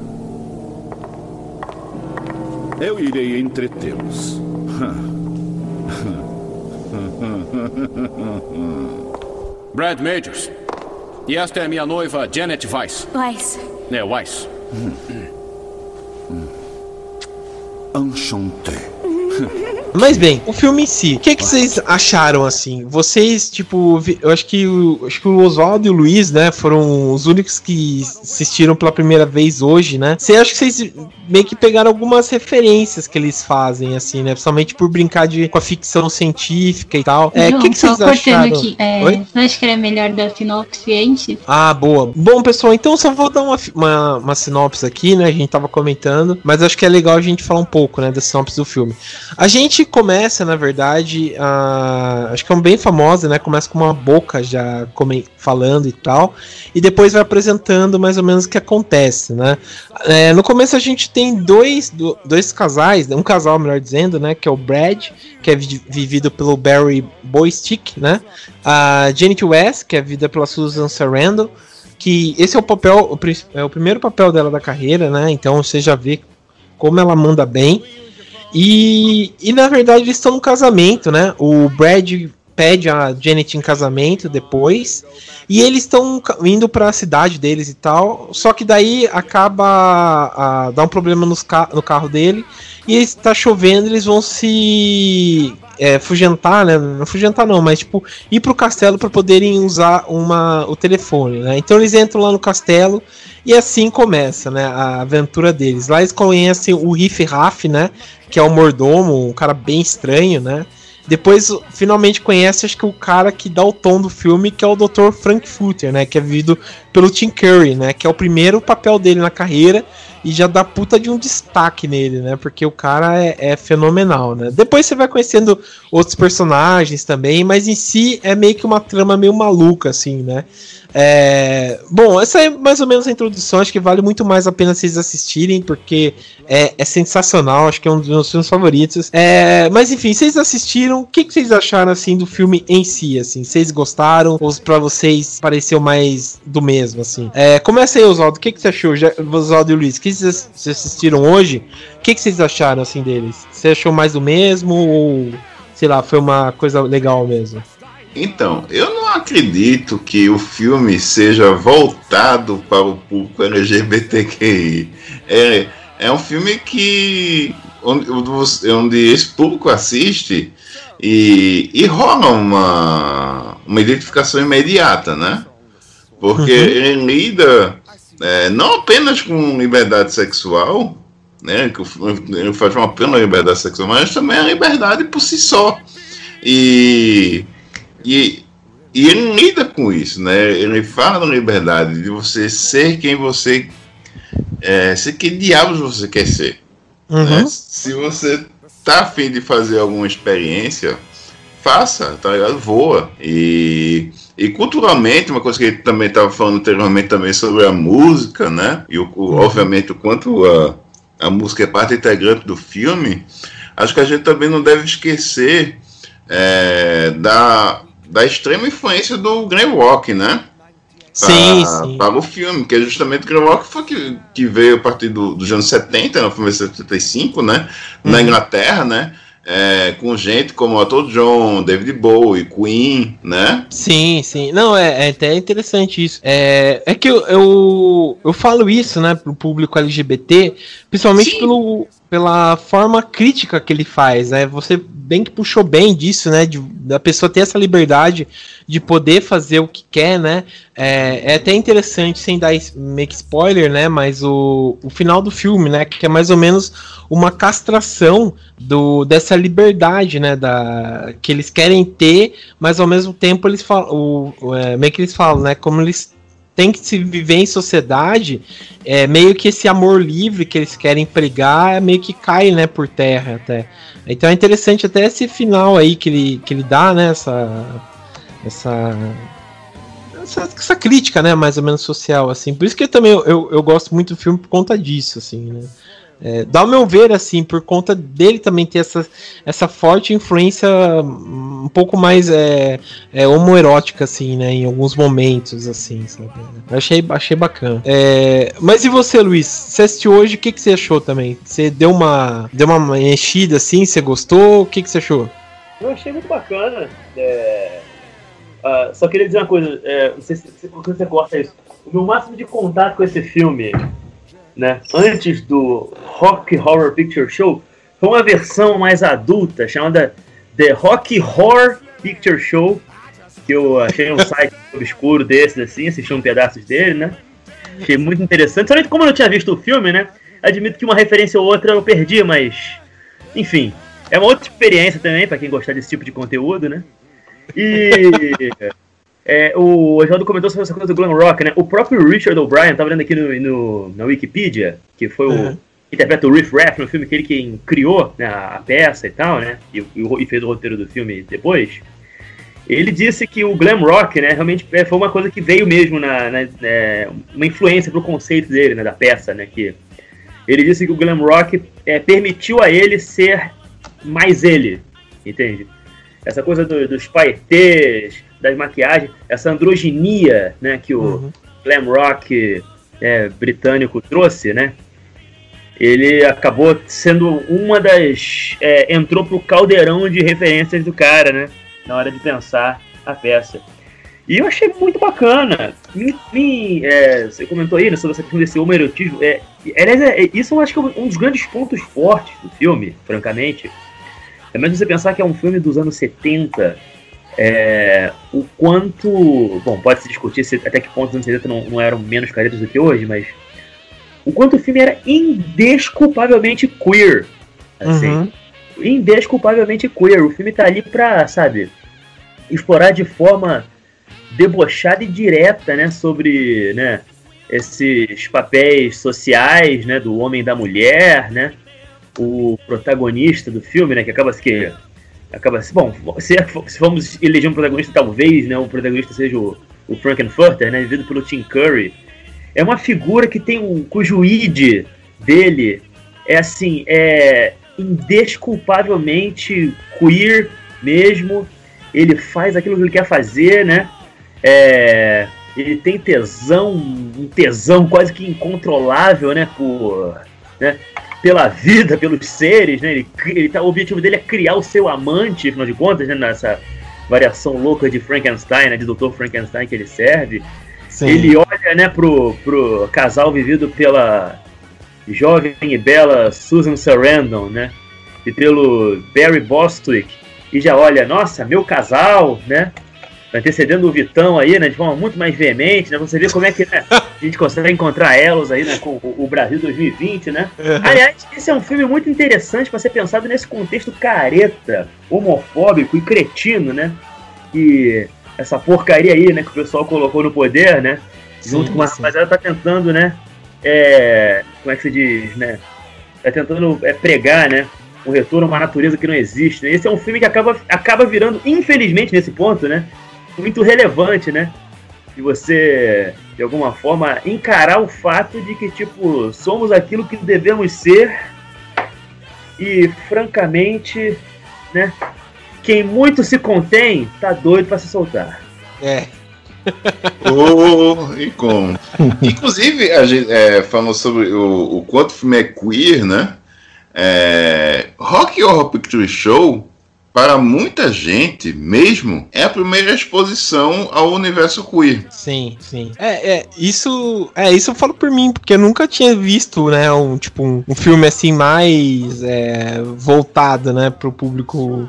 Eu irei entretê-los. *laughs*
Brad Majors. E esta é minha noiva, Janet Weiss.
Weiss.
É, Weiss.
Enchanté. *laughs*
Mas bem, o filme em si, o que, que vocês acharam assim? Vocês, tipo, vi- eu acho que o, acho que o Oswaldo e o Luiz, né, foram os únicos que assistiram pela primeira vez hoje, né? Você acha que vocês meio que pegaram algumas referências que eles fazem, assim, né? Principalmente por brincar de, com a ficção científica e tal. É, o que, que vocês
cortando
acharam?
aqui. É,
Oi?
você acha que era melhor dar sinopse antes?
Ah, boa. Bom, pessoal, então só vou dar uma, uma, uma sinopse aqui, né? A gente tava comentando, mas acho que é legal a gente falar um pouco, né, da sinopse do filme. A gente começa, na verdade, a, acho que é um bem famosa, né? Começa com uma boca já falando e tal, e depois vai apresentando mais ou menos o que acontece, né? É, no começo a gente tem dois, do- dois casais, um casal, melhor dizendo, né? Que é o Brad, que é vi- vivido pelo Barry Boystick, né? A Janet West, que é vivida pela Susan Sarandon, que esse é o papel, o, é o primeiro papel dela da carreira, né? Então você já vê como ela manda bem. E, e na verdade eles estão no casamento, né? O Brad pede a Janet em casamento depois. E eles estão indo para a cidade deles e tal. Só que daí acaba a, dar um problema nos no carro dele. E está chovendo, eles vão se é, fugentar, né? Não fugentar não, mas tipo ir pro castelo para poderem usar uma, o telefone, né? Então eles entram lá no castelo e assim começa, né? A aventura deles. Lá eles conhecem o Riff Raff, né? Que é o mordomo, um cara bem estranho, né? Depois, finalmente conhece, acho que o cara que dá o tom do filme, que é o Dr. Frank Futter, né? Que é vivido pelo Tim Curry, né? Que é o primeiro papel dele na carreira e já dá puta de um destaque nele, né? Porque o cara é, é fenomenal, né? Depois você vai conhecendo outros personagens também, mas em si é meio que uma trama meio maluca, assim, né? É, bom, essa é mais ou menos a introdução. Acho que vale muito mais a pena vocês assistirem, porque é, é sensacional. Acho que é um dos meus filmes favoritos. É, mas enfim, vocês assistiram? O que, que vocês acharam assim do filme em si? Assim, vocês gostaram ou para vocês pareceu mais do mesmo? Assim, é, começa aí, Oswaldo. O que, que você achou, Já- Oswaldo e Luiz? O que vocês assistiram hoje? O que, que vocês acharam assim deles? Você achou mais do mesmo ou sei lá, foi uma coisa legal mesmo?
Então, eu não acredito que o filme seja voltado para o público LGBTQI. É, é um filme que onde, onde esse público assiste e, e rola uma, uma identificação imediata, né? Porque
Uhum.
ele lida é, não apenas com liberdade sexual, né? Que o uma pena liberdade sexual, mas também a liberdade por si só. E e, e ele lida com isso, né? Ele fala da liberdade de você ser quem você é, ser que diabos você quer ser. né?
Uhum.
Se você tá afim de fazer alguma experiência, faça, tá ligado? Voa. E, e culturalmente, uma coisa que ele também estava falando anteriormente também sobre a música, né? E o, o- obviamente o quanto a, a música é parte integrante do filme, acho que a gente também não deve esquecer é, da, da extrema influência do Graham Rock, né?
Sim,
para,
sim.
para o filme, que é justamente o Graham Rock foi que, que veio a partir do, dos anos 70, no filme de 75, né? Na
Uhum.
Inglaterra, né? É, com gente como Otto John, David Bowie, Queen, né?
Sim, sim. Não, é, é até interessante isso. É, é que eu, eu, eu falo isso, né, pro público LGBT, principalmente pelo, pela forma crítica que ele faz, né? Você bem que puxou bem disso, né? De, da pessoa ter essa liberdade de poder fazer o que quer, né? É, é até interessante, sem dar que spoiler, né? Mas o, o final do filme, né? Que é mais ou menos uma castração do, dessa liberdade, né? Da, que eles querem ter, mas ao mesmo tempo eles falam, o, o é, meio que eles falam, né? Como eles tem que se viver em sociedade, é meio que esse amor livre que eles querem pregar, é meio que cai, né, por terra até. Então é interessante até esse final aí que ele, que ele dá, né, essa, essa, essa, essa crítica, né, mais ou menos social, assim. Por isso que eu também eu, eu gosto muito do filme por conta disso, assim, né. É, dá o meu ver, assim, por conta dele também ter essa, essa forte influência um pouco mais é, é, homoerótica, assim, né? Em alguns momentos, assim, sabe? Achei, achei bacana. É, mas e você, Luiz? Você assistiu hoje, o que, que você achou também? Você deu uma, deu uma mexida, assim? Você gostou? O que, que você achou?
Eu achei muito bacana. É... Uh, só queria dizer uma coisa, é, não sei se, se você gosta isso. O meu máximo de contato com esse filme né, antes do Rock Horror Picture Show, foi uma versão mais adulta chamada The Rock Horror Picture Show, que eu achei um site *laughs* obscuro desses assim, assisti um pedaços dele, né? Achei muito interessante. Somente como eu não tinha visto o filme, né? Admito que uma referência ou outra eu perdi, mas enfim, é uma outra experiência também para quem gostar desse tipo de conteúdo, né? E *laughs* É, o Oswaldo comentou sobre essa coisa do glam rock, né? O próprio Richard O'Brien, tava lendo aqui no, no, na Wikipedia, que foi uhum. o interpreta o Riff Raff no filme, que ele quem criou né, a peça e tal, né? E, e, fez o roteiro do filme depois. Ele disse que o glam rock, né, realmente é, foi uma coisa que veio mesmo na, na é, uma influência pro conceito dele, né, da peça, né? Que ele disse que o glam rock é, permitiu a ele ser mais ele, entende? Essa coisa do, dos paetês, das maquiagens, essa androginia né, que o uhum. glam rock é, britânico trouxe, né? Ele acabou sendo uma das. É, entrou pro caldeirão de referências do cara, né? Na hora de pensar a peça. E eu achei muito bacana. Me, me, é, você comentou aí né, sobre essa questão desse homoerotismo. É, aliás, é, isso eu acho que é um dos grandes pontos fortes do filme, francamente. É mesmo você pensar que é um filme dos anos 70, é, o quanto. Bom, pode se discutir se, até que ponto os anos 70 não, não eram menos caretas do que hoje, mas. O quanto o filme era indesculpavelmente queer. Assim. Uhum. Indesculpavelmente queer. O filme tá ali pra, sabe, explorar de forma debochada e direta, né, sobre, né, esses papéis sociais, né, do homem e da mulher, né, o protagonista do filme, né, que acaba que acaba bom, se, se vamos eleger um protagonista, talvez, né, o protagonista seja o, o Frankenfurter, né, vivido pelo Tim Curry. É uma figura que tem um cujo id dele é assim, é indesculpavelmente queer mesmo. Ele faz aquilo que ele quer fazer, né? É, ele tem tesão, um tesão quase que incontrolável, né? Por, né? Pela vida, pelos seres, né? Ele, ele tá, o objetivo dele é criar o seu amante, afinal de contas, né? Nessa variação louca de Frankenstein, né? De Dr. Frankenstein que ele serve. Sim. Ele olha, né, pro, pro casal vivido pela jovem e bela Susan Sarandon, né? E pelo Barry Bostwick. E já olha, nossa, meu casal, né? Antecedendo o Vitão aí, né, de forma muito mais veemente, né, você vê como é que né, *laughs* a gente consegue encontrar elos aí, né, com o, Brasil 2020, né. Uhum. Aliás, esse é um filme muito interessante para ser pensado nesse contexto careta, homofóbico e cretino, né, que essa porcaria aí, né, que o pessoal colocou no poder, né, junto sim, com a rapaziada tá tentando, né, é, como é que se diz, né, tá tentando é, pregar, né, um retorno a uma natureza que não existe. Né? Esse é um filme que acaba, acaba virando, infelizmente, nesse ponto, né? Muito relevante, né? De você, de alguma forma, encarar o fato de que, tipo, somos aquilo que devemos ser e, francamente, né? Quem muito se contém, tá doido para se soltar.
É. *laughs*
oh, e como? Inclusive, a gente é, falou sobre o, o quanto o filme é queer, né? É, Rock Horror Picture Show para muita gente mesmo, é a primeira exposição ao universo queer.
Sim, sim. É, é isso, é isso eu falo por mim, porque eu nunca tinha visto, né, um tipo um, um filme assim mais é, voltado, né, para o público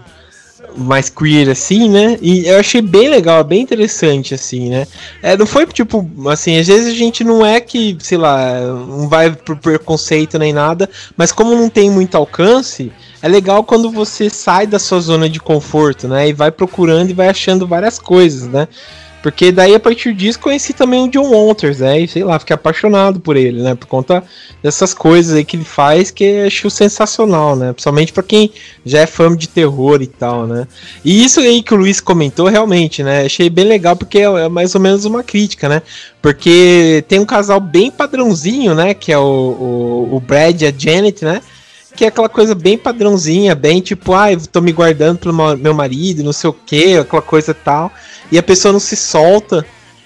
mais queer, assim, né? E eu achei bem legal, bem interessante, assim, né? É, não foi tipo, assim, às vezes a gente não é que, sei lá, não vai por preconceito nem nada, mas como não tem muito alcance, é legal quando você sai da sua zona de conforto, né? E vai procurando e vai achando várias coisas, né? Porque daí a partir disso conheci também o John Walters, né? E sei lá, fiquei apaixonado por ele, né? Por conta dessas coisas aí que ele faz que acho sensacional, né? Principalmente para quem já é fã de terror e tal, né? E isso aí que o Luiz comentou, realmente, né? Achei bem legal porque é, é mais ou menos uma crítica, né? Porque tem um casal bem padrãozinho, né? Que é o, o, o Brad e a Janet, né? que é aquela coisa bem padrãozinha, bem tipo, ai, ah, tô me guardando pelo meu marido, não sei o que, aquela coisa tal. E a pessoa não se solta.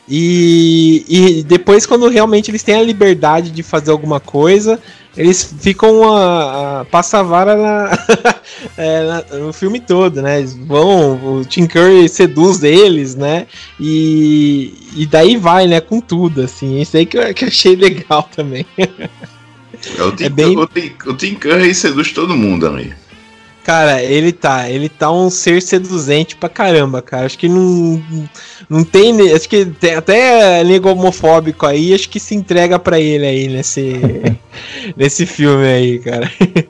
E, e depois, quando realmente eles têm a liberdade de fazer alguma coisa, eles ficam a, a passa a vara na, *laughs* é, na, no filme todo, né? Eles vão, o Tim Curry seduz eles, né? E, e daí vai, né? Com tudo, assim. Isso aí que eu, que eu achei legal também.
É, o, Tim, é bem... o, Tim, o Tim Curry seduz todo mundo, amigo.
Cara, ele tá, ele tá um ser seduzente pra caramba, cara. Acho que não, não tem, acho que tem até nego homofóbico aí, acho que se entrega pra ele aí nesse, *laughs* nesse filme aí, cara. *laughs*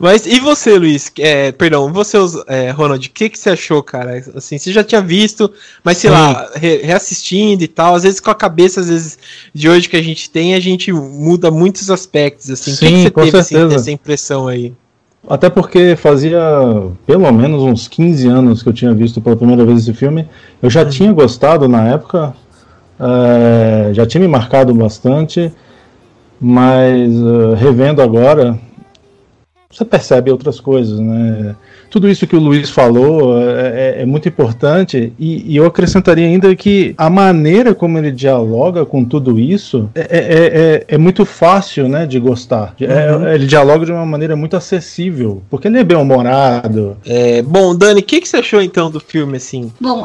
Mas e você, Luiz? É, perdão, você, é, Ronald, o que, que você achou, cara? Assim, você já tinha visto, mas sei lá, re reassistindo e tal, às vezes com a cabeça, às vezes, de hoje que a gente tem, a gente muda muitos aspectos, assim.
Sim, que, que você
teve
assim,
essa impressão aí?
Até porque fazia pelo menos uns 15 anos que eu tinha visto pela primeira vez esse filme. Eu já hum. tinha gostado na época, é, já tinha me marcado bastante, mas uh, revendo agora, você percebe outras coisas, né? Tudo isso que o Luiz falou é, é, é muito importante e, e, eu acrescentaria ainda que a maneira como ele dialoga com tudo isso é, é, é, é muito fácil, né, de gostar. É, uhum. ele dialoga de uma maneira muito acessível, porque ele é bem humorado.
bom, Dani, o que, que você achou então do filme assim?
Bom,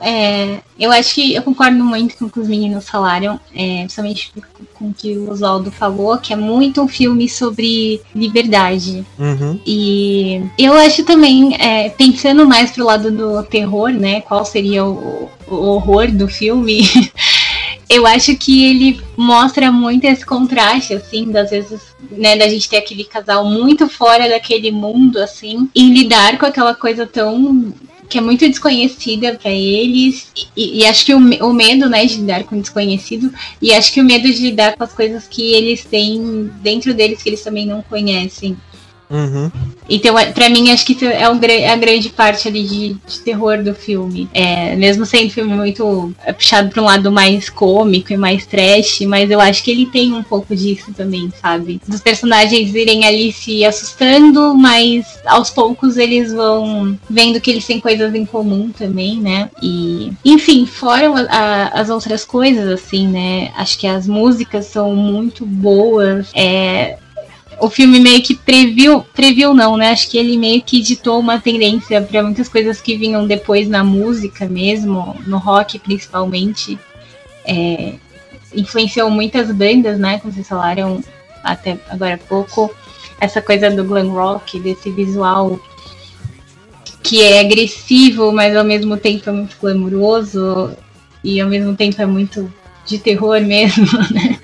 eu acho que eu concordo muito com o que os meninos falaram, principalmente com o que o Oswaldo falou, que é muito um filme sobre liberdade.
Uhum.
E eu acho também, é, pensando mais pro lado do terror, né? Qual seria o, o horror do filme? *laughs* eu acho que ele mostra muito esse contraste, assim, das vezes, né, da gente ter aquele casal muito fora daquele mundo, assim, e lidar com aquela coisa tão que é muito desconhecida para eles e, e, acho que o, o medo né de lidar com o desconhecido e acho que o medo de lidar com as coisas que eles têm dentro deles que eles também não conhecem
Uhum.
Então, é, pra mim, acho que isso é, um, é a grande parte ali de, de, terror do filme. É, mesmo sendo um filme muito é, puxado pra um lado mais cômico e mais trash, mas eu acho que ele tem um pouco disso também, sabe? Dos personagens irem ali se assustando, mas aos poucos eles vão vendo que eles têm coisas em comum também, né? E, enfim, fora a, as outras coisas, assim, né? Acho que as músicas são muito boas. É, o filme meio que previu, previu não, né? Acho que ele meio que ditou uma tendência para muitas coisas que vinham depois na música mesmo, no rock principalmente. É, influenciou muitas bandas, né? Como vocês falaram até agora há pouco. Essa coisa do glam rock, desse visual que é agressivo, mas ao mesmo tempo é muito glamouroso e ao mesmo tempo é muito de terror mesmo, *laughs* né?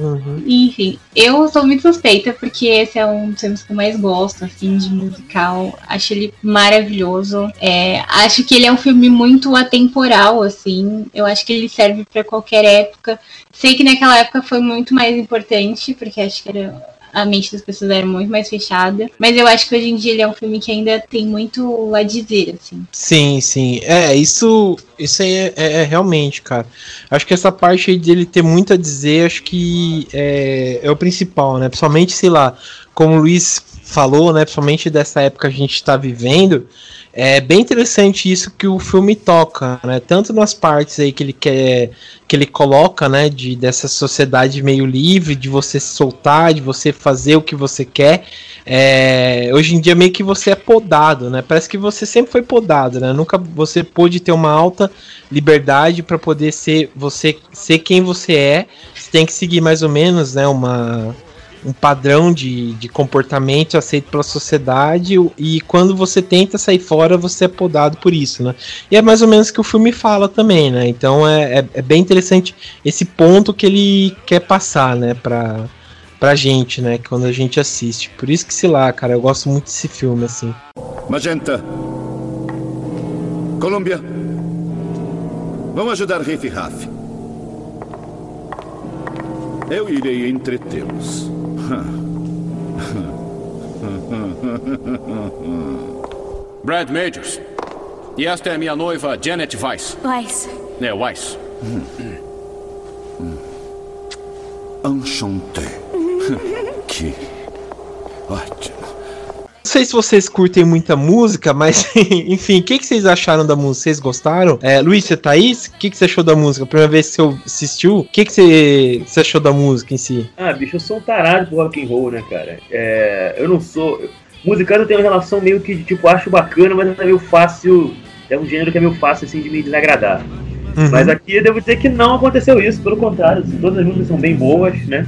Uhum.
Enfim, eu sou muito suspeita porque esse é um dos filmes que eu mais gosto, assim, de musical. Acho ele maravilhoso. É, acho que ele é um filme muito atemporal, assim. Eu acho que ele serve para qualquer época. Sei que naquela época foi muito mais importante, porque acho que era a mente das pessoas era muito mais fechada. Mas eu acho que hoje em dia ele é um filme que ainda tem muito a dizer, assim.
Sim, sim. É, isso, isso aí é, é, é realmente, cara. Acho que essa parte aí dele ter muito a dizer, acho que é, é o principal, né? Principalmente, sei lá, como o Luiz falou, né? Principalmente dessa época que a gente está vivendo é bem interessante isso que o filme toca, né? Tanto nas partes aí que ele quer que ele coloca, né, de dessa sociedade meio livre, de você se soltar, de você fazer o que você quer. É, hoje em dia meio que você é podado, né? Parece que você sempre foi podado, né? Nunca você pôde ter uma alta liberdade para poder ser você ser quem você é. Você tem que seguir mais ou menos, né, uma um padrão de, de comportamento aceito pela sociedade e quando você tenta sair fora você é podado por isso, né? E é mais ou menos que o filme fala também, né? Então é, é, é bem interessante esse ponto que ele quer passar, né? Pra, pra gente, né? Quando a gente assiste. Por isso que, sei lá, cara, eu gosto muito desse filme, assim.
Magenta. Colômbia. Vamos ajudar Rafe Raff. Eu irei entretê-los.
Brad Majors. E esta é minha noiva, Janet Weiss.
Weiss.
É, Weiss.
Enchanté. que ótimo.
Não sei se vocês curtem muita música, mas *laughs* enfim, o que, que vocês acharam da música? Vocês gostaram? É, Luiz, você tá aí? O que, que você achou da música? Primeira vez que você assistiu, o que, que você, você achou da música em si?
Ah, bicho, eu sou um tarado pro rock and roll, né, cara? É, eu não sou. Musicado eu tenho uma relação meio que, tipo, acho bacana, mas é meio fácil. É um gênero que é meio fácil, assim, de me desagradar. Uhum. Mas aqui eu devo dizer que não aconteceu isso, pelo contrário, assim, todas as músicas são bem boas, né?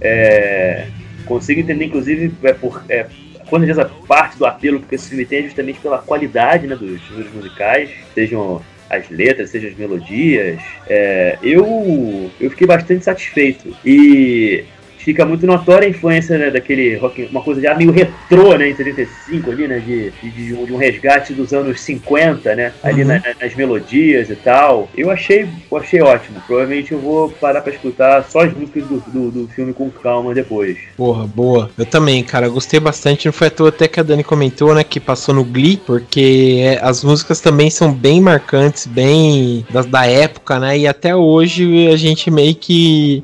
É, consigo entender, inclusive, é por, é, com certeza parte do apelo que esse filme tem é justamente pela qualidade né, dos números musicais, sejam as letras, sejam as melodias. É, eu, eu fiquei bastante satisfeito. E fica muito notória a influência né, daquele rock, uma coisa já meio retrô, né, em 75 ali, né, de, de, de, um, de resgate dos anos 50, né, ali uhum. na, nas melodias e tal. Eu achei, eu achei ótimo. Provavelmente eu vou parar para escutar só as músicas do, do, do, filme com calma depois.
Porra, boa. Eu também, cara, gostei bastante. Não foi à toa até que a Dani comentou, né, que passou no Glee, porque é, as músicas também são bem marcantes, bem da, da época, né, e até hoje a gente meio que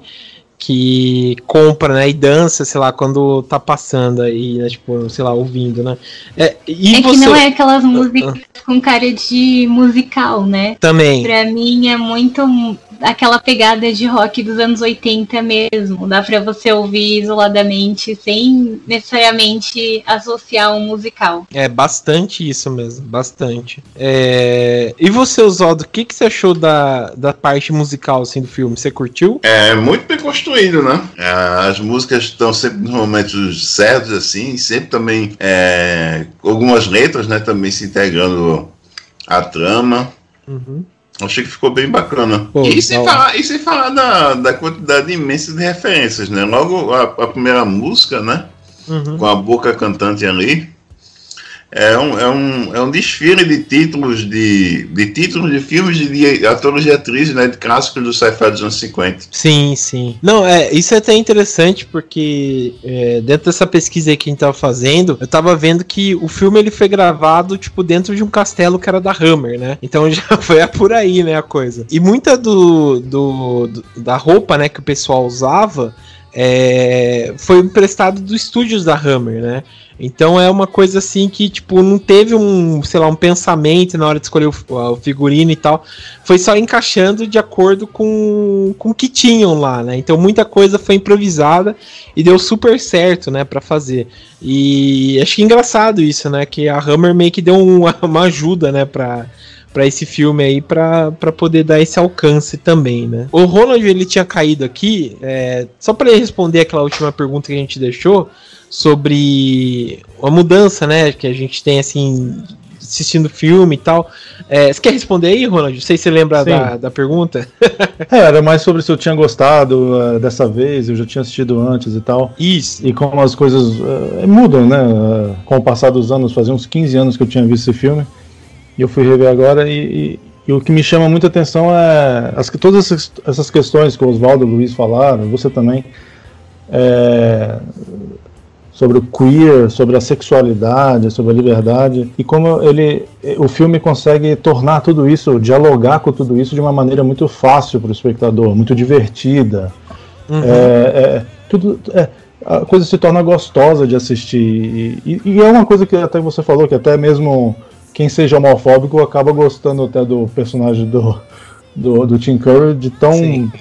que compra, né, e dança, sei lá, quando tá passando aí, né, tipo, sei lá, ouvindo, né.
É, e é você... que não é aquelas músicas com cara de musical, né?
Também.
Pra mim é muito aquela pegada de rock dos anos 80 mesmo. Dá pra você ouvir isoladamente, sem necessariamente associar um musical.
É bastante isso mesmo, bastante. É... E você, Oswaldo, o que, que você achou da, da parte musical assim, do filme? Você curtiu?
É muito bem construído, né? É, as músicas estão sempre nos momentos certos, assim, sempre também é, algumas letras, né, também se integrando à trama. Uhum. Achei que ficou bem bacana. Pô, e, sem falar, e sem falar da, da quantidade imensa de referências, né? Logo a, a primeira música, né? Uhum. Com a boca cantante ali é um, é um, é um desfile de títulos de, de títulos de filmes de, de atores e atrizes, né, de clássicos do sci-fi dos anos 50.
Sim, sim. Não, é, isso é até interessante porque é, dentro dessa pesquisa que a gente tava fazendo, eu tava vendo que o filme ele foi gravado, tipo, dentro de um castelo que era da Hammer, né? Então *laughs* já foi por aí, né, a coisa. E muita do, do, do da roupa, né, que o pessoal usava é, foi emprestado dos estúdios da Hammer, né? Então é uma coisa assim que, tipo, não teve um, sei lá, um pensamento na hora de escolher o, o figurino e tal. Foi só encaixando de acordo com, com o que tinham lá, né? Então muita coisa foi improvisada e deu super certo, né, para fazer. E acho que é engraçado isso, né? Que a Hammer meio que deu uma, *laughs* uma ajuda, né, pra, para esse filme aí para poder dar esse alcance também, né? O Ronald ele tinha caído aqui, é, só para responder aquela última pergunta que a gente deixou sobre a mudança, né, que a gente tem assim assistindo filme e tal. É, você quer responder aí, Ronald? Não sei se você lembra da, da pergunta. *laughs*
é, era mais sobre se eu tinha gostado uh, dessa vez, eu já tinha assistido antes e tal.
Isso.
E como as coisas uh, mudam, né? Uh, com o passar dos anos, fazia uns 15 anos que eu tinha visto esse filme. E eu fui rever agora e, e, e o que me chama muita atenção é as, todas essas, essas questões que o Oswaldo e o Luiz falaram, você também. É, sobre o queer, sobre a sexualidade, sobre a liberdade e como ele, o filme consegue tornar tudo isso, dialogar com tudo isso de uma maneira muito fácil para o espectador, muito divertida. Uhum. É, é, tudo, é, a coisa se torna gostosa de assistir. E, e, é uma coisa que até você falou, que até mesmo quem seja homofóbico acaba gostando até do personagem do, do, do Tim Curry, de tão. Sim.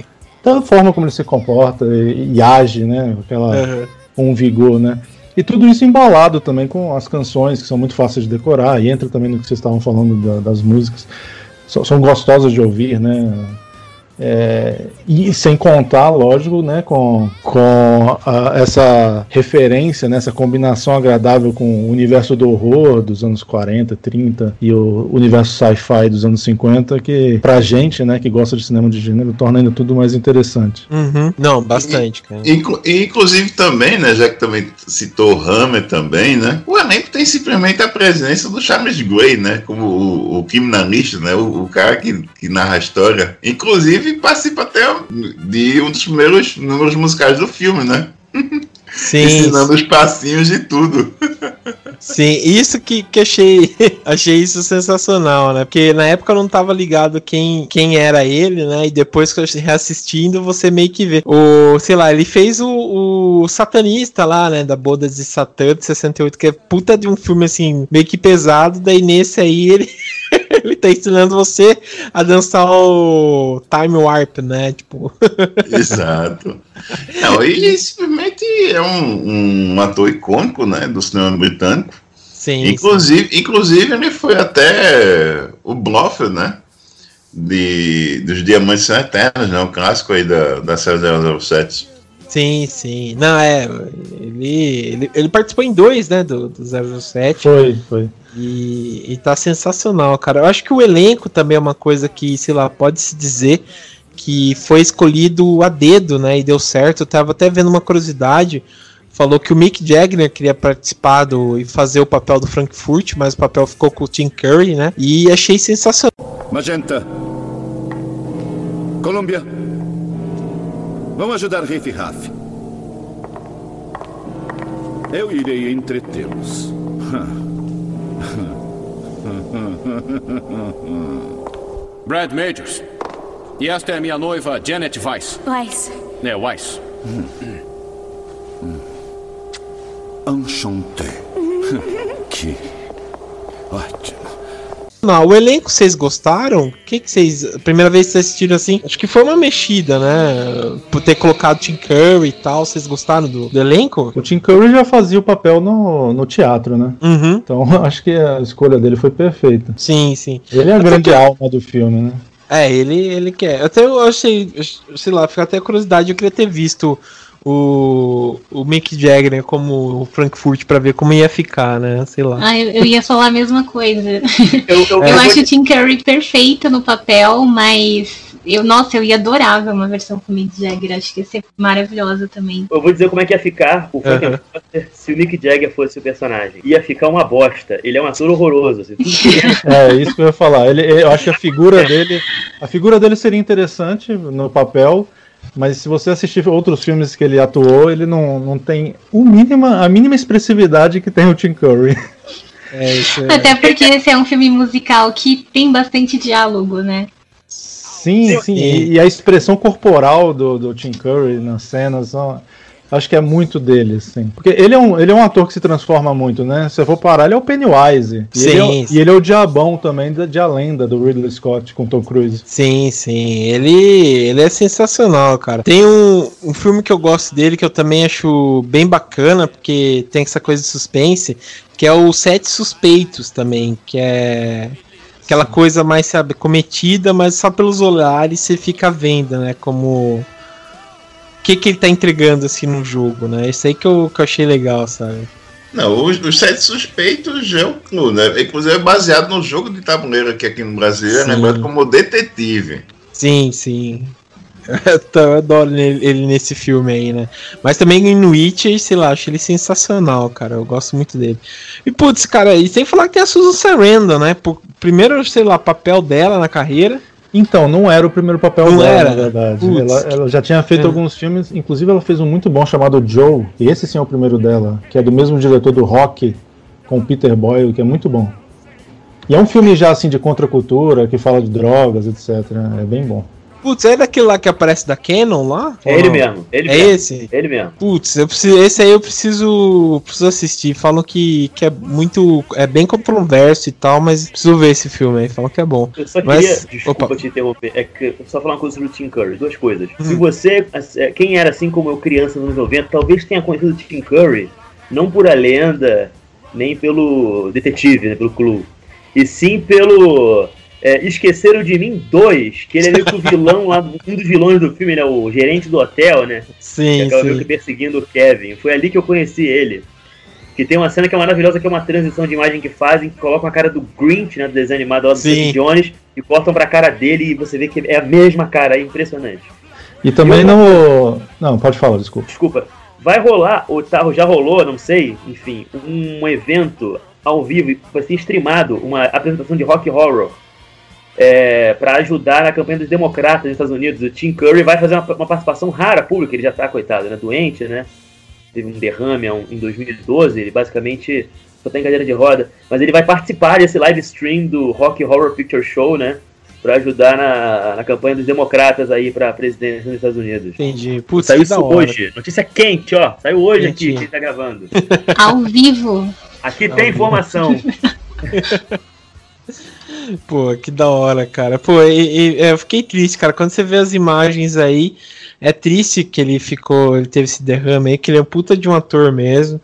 da forma como ele se comporta e, e age, né? Aquela, uhum. Com um vigor, né? E tudo isso embalado também com as canções, que são muito fáceis de decorar, e entra também no que vocês estavam falando da, das músicas. São, são gostosas de ouvir, né? É, e sem contar, lógico, né, com, com a, essa referência, né, essa combinação agradável com o universo do horror dos anos 40, 30 e o universo sci-fi dos anos 50, que pra gente, né, que gosta de cinema de gênero, torna ainda tudo mais interessante.
Uhum. Não, bastante, cara.
Inclu inclusive também, né, já que também citou Hammer também, né, o elenco tem simplesmente a presença do Charles Gray, né, como o, o criminalista, né, o, o cara que, que narra a história. Inclusive inclusive participa até de um dos primeiros números musicais do filme, né?
Sim.
Ensinando os passinhos de tudo.
Sim, isso que, que achei, *laughs* achei isso sensacional, né? Porque na época eu não tava ligado quem, quem era ele, né? E depois que eu reassistindo, você meio que vê. O, sei lá, ele fez o, o Satanista lá, né? Da Boda de Satã de 68, que é puta de um filme assim, meio que pesado. Daí nesse aí ele. *laughs* *laughs* ele tá ensinando você a dançar o Time Warp, né? Tipo. *laughs*
Exato. Não, ele simplesmente é um, um ator icônico, né? Do cinema britânico.
Sim.
Inclusive, sim. inclusive ele foi até o Blofeld, né? De, dos Diamantes São Eternos, né? O clássico aí da, da série 007.
Sim, sim. Não, é. Ele, ele, ele participou em dois, né? Do, do 07.
Foi, foi.
E, e tá sensacional, cara. Eu acho que o elenco também é uma coisa que, sei lá, pode se dizer que foi escolhido a dedo, né? E deu certo. Eu tava até vendo uma curiosidade. Falou que o Mick Jagger queria participar do, e fazer o papel do Frankfurt, mas o papel ficou com o Tim Curry, né? E achei sensacional.
Magenta. Colômbia. Vamos ajudar Riff Raff. Eu irei entretê-los. *laughs*
Brad Majors. E esta é a minha noiva, Janet Weiss.
Weiss.
É, Weiss.
Enchanté. *laughs* que ótimo.
Não, o elenco vocês gostaram? O que, que vocês. Primeira vez que vocês assistiram assim? Acho que foi uma mexida, né? Por ter colocado Tim Curry e tal. Vocês gostaram do, do elenco?
O Tim Curry já fazia o papel no, no teatro, né?
Uhum.
Então *laughs* acho que a escolha dele foi perfeita.
Sim, sim.
Ele é a grande alma do filme, né?
É, ele, ele quer. Até eu achei, sei lá, fica até curiosidade, eu queria ter visto o, o Mick Jagger né, como o Frankfurt para ver como ia ficar, né? Sei lá.
Ah, eu, eu ia falar a mesma coisa. Eu, eu, *laughs* eu acho o Tim Curry perfeito no papel, mas eu, nossa, eu ia adorar ver uma versão com o Mick Jagger. Acho que ia ser maravilhosa também.
Eu vou dizer como é que ia ficar o Frank se o Mick Jagger fosse o personagem. Ia ficar uma bosta. Ele é um ator horroroso. Assim, *laughs*
é, isso que eu ia falar. Ele, eu acho que a figura dele. A figura dele seria interessante no papel. Mas se você assistir outros filmes que ele atuou, ele não, não tem o mínima, a mínima expressividade que tem o Tim Curry.
É, é... Até porque esse é um filme musical que tem bastante diálogo, né?
Sim, sim. E, e, a expressão corporal do, do Tim Curry nas cenas são, Acho que é muito dele, assim. Porque ele é, um, ele é um ator que se transforma muito, né? Se eu for parar, ele é o Pennywise. E sim. Ele é, e ele é o diabão também de, de A Lenda, do Ridley Scott com Tom Cruise.
Sim, sim. Ele, ele é sensacional, cara. Tem um, um filme que eu gosto dele que eu também acho bem bacana, porque tem essa coisa de suspense, que é o Sete Suspeitos também, que é aquela coisa mais, sabe, cometida, mas só pelos olhares você fica vendo, né? Como que, que ele tá entregando assim no jogo, né? Isso aí que eu, que eu achei legal, sabe?
Não, os, os Sete Suspeitos é o né? Inclusive é baseado no jogo de tabuleiro aqui, aqui no Brasil, é lembrado como Detetive.
Sim, sim. *laughs* Eu adoro ele nesse filme aí, né? Mas também no Witcher, sei lá, acho ele sensacional, cara. Eu gosto muito dele. E putz, cara, e sem falar que tem a Susan Sarandon, né? Primeiro, sei lá, papel dela na carreira.
Então, não era o primeiro papel não dela, era. na verdade. Ela, ela, já tinha feito é. alguns filmes, inclusive ela fez um muito bom chamado Joe, e esse sim é o primeiro dela, que é do mesmo diretor do Rock, com Peter Boyle, que é muito bom. E é um filme já assim de contracultura, que fala de drogas, etc. É bem bom.
Putz, é daquele lá que aparece da Canon lá?
É ele mesmo. Ele
É
mesmo.
esse?
Ele mesmo.
Putz, eu preciso, esse aí eu preciso, preciso assistir. Falam que, que é muito. É bem controverso e tal, mas preciso ver esse filme aí. Falam que é bom.
Eu só
Mas-
queria, desculpa
opa.
te interromper, é que só falar uma coisa sobre o Tim Curry, duas coisas. Se
Hum.
você, é, quem era assim como eu criança nos anos 90, talvez tenha conhecido o Tim Curry não por a lenda, nem pelo detetive, né, pelo Clue, e sim pelo é, Esqueceram de Mim 2, que ele é meio que o *laughs* vilão lá, um dos vilões do filme, né, o gerente do hotel, né, que
Sim,
acaba meio que perseguindo o Kevin. Foi ali que eu conheci ele. Que tem uma cena que é maravilhosa, que é uma transição de imagem que fazem, que colocam a cara do Grinch, né, do desenho animado lá do
Sim.
Jones, e cortam pra cara dele e você vê que é a mesma cara, é impressionante.
E também
Eu-
no. Não, pode falar, desculpa.
Desculpa, vai rolar, ou tá, já rolou, não sei, enfim, um evento ao vivo, vai ser streamado, uma apresentação de rock horror, é, para ajudar na campanha dos democratas nos Estados Unidos. O Tim Curry vai fazer uma, uma participação rara pública, ele já tá, coitado, né, doente, né? Teve um derrame em 2012, ele basicamente só tem cadeira de roda, mas ele vai participar desse live stream do Rock Horror Picture Show, né? Pra ajudar na, na campanha dos democratas aí pra presidência dos Estados Unidos.
Entendi. Putz,
Saiu isso hoje. Notícia quente, ó. Saiu hoje aqui,
Quentinha.
quem tá gravando.
Ao vivo.
Aqui tem informação. *laughs*
Pô, que da hora, cara. Pô, e- e- eu fiquei triste, cara. Quando você vê as imagens aí, é triste que ele ficou, ele teve esse derrame aí, que ele é um puta de um ator mesmo.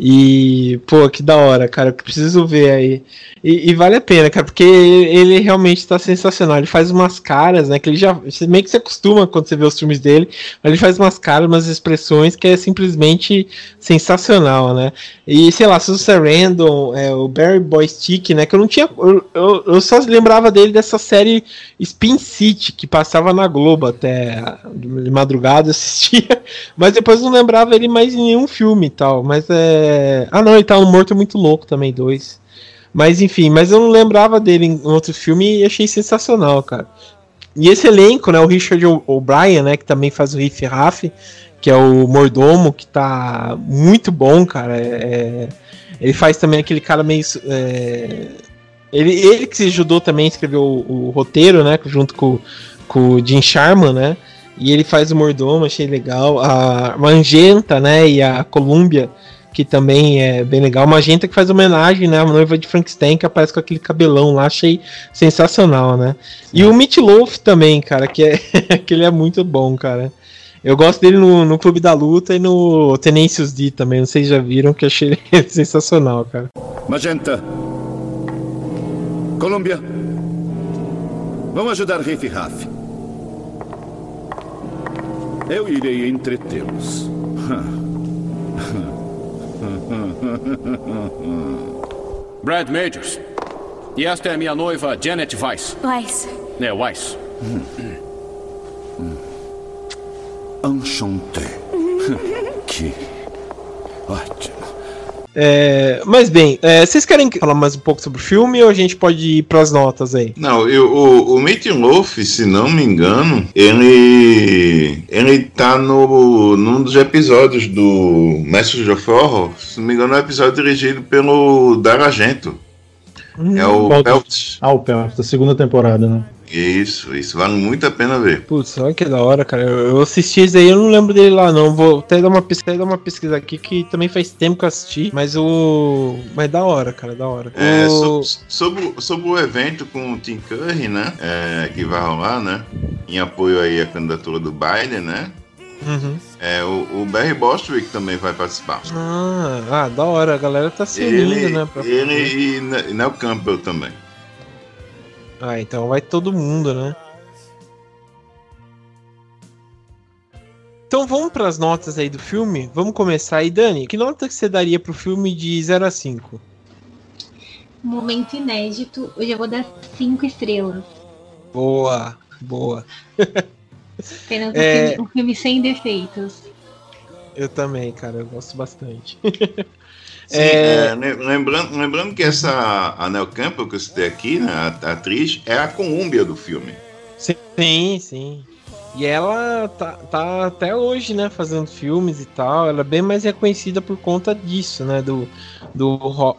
E, pô, que da hora, cara. Eu preciso ver aí. E, e vale a pena, cara, porque ele realmente tá sensacional. Ele faz umas caras, né? Que ele já. Meio que se acostuma quando você vê os filmes dele, mas ele faz umas caras, umas expressões que é simplesmente sensacional, né? E sei lá, Susan Sarandon, é, o Barry Boy Stick, né? Que eu não tinha. Eu, eu, eu só lembrava dele dessa série Spin City, que passava na Globo até de madrugada, assistia. *laughs* Mas depois não lembrava ele mais em nenhum filme e tal. Mas é. Ah, não, ele tá no Morto Muito Louco também, dois. Mas enfim, mas eu não lembrava dele em outro filme e achei sensacional, cara. E esse elenco, né? O Richard O'Brien, né? Que também faz o Riff Raff, que é o mordomo, que tá muito bom, cara. É, é- ele faz também aquele cara meio. é, ele, ele que se ajudou também a escrever o, o roteiro, né? Junto com, com o Jim Sharman, né? E ele faz o mordomo, achei legal. A Magenta, né? E a Columbia, que também é bem legal. Magenta que faz homenagem, né? A noiva de Frankenstein, que aparece com aquele cabelão lá, achei sensacional, né? E o Meat Loaf também, cara, que, é, *laughs* que ele é muito bom, cara. Eu gosto dele no, no Clube da Luta e no Tenacious D também, se já viram, que achei ele *laughs* sensacional, cara.
Magenta. Colômbia. Vamos ajudar Rafe Raff. Eu irei entretê-los. *laughs* *laughs*
Brad Majors. E esta é minha noiva, Janet Weiss.
Weiss.
É, Weiss.
Enchanté. *laughs*
É, mas bem, é, vocês querem falar mais um pouco sobre o filme ou a gente pode ir pras notas aí?
Não, eu, o, o Meat Loaf, se não me engano, ele ele tá no num dos episódios do Masters of Horror, se não me engano, é um episódio dirigido pelo Dario Argento. É o
Qual-
Pelt.
Ah, o Pelt, da segunda temporada, né?
Isso, isso vale muito a pena ver.
Putz, olha que da hora, cara. Eu, eu assisti esse aí, eu não lembro dele lá, não. Vou até dar uma pesquisa, dar uma pesquisa aqui que também faz tempo que eu assisti. Mas o. Mas da hora, cara, da hora.
É,
O-
so- sobre, o- sobre o evento com o Tim Curry, né? é, que vai rolar, né? Em apoio aí à candidatura do Biden, né?
Uhum.
É, o, o Barry Bostwick também vai participar.
Ah, ah, da hora. A galera tá se unindo, né? pra-
ele e Ne- Nell Campbell também.
Ah, então vai todo mundo, né? Então vamos pras notas aí do filme. Vamos começar aí, Dani. Que nota que você daria pro filme de 0 a 5?
Momento inédito. Eu já vou dar cinco estrelas.
Boa, boa. *laughs*
Apenas um,
É.
filme, um filme sem defeitos.
Eu também, cara, eu gosto bastante. *laughs*
Sim,
É.
é, lem- lembrando, lembrando que essa a Nell Campbell que eu citei aqui, né, a, a atriz, é a Colômbia do filme.
Sim, sim. E ela tá, tá até hoje, né, fazendo filmes e tal. Ela é bem mais reconhecida por conta disso, né, do, do,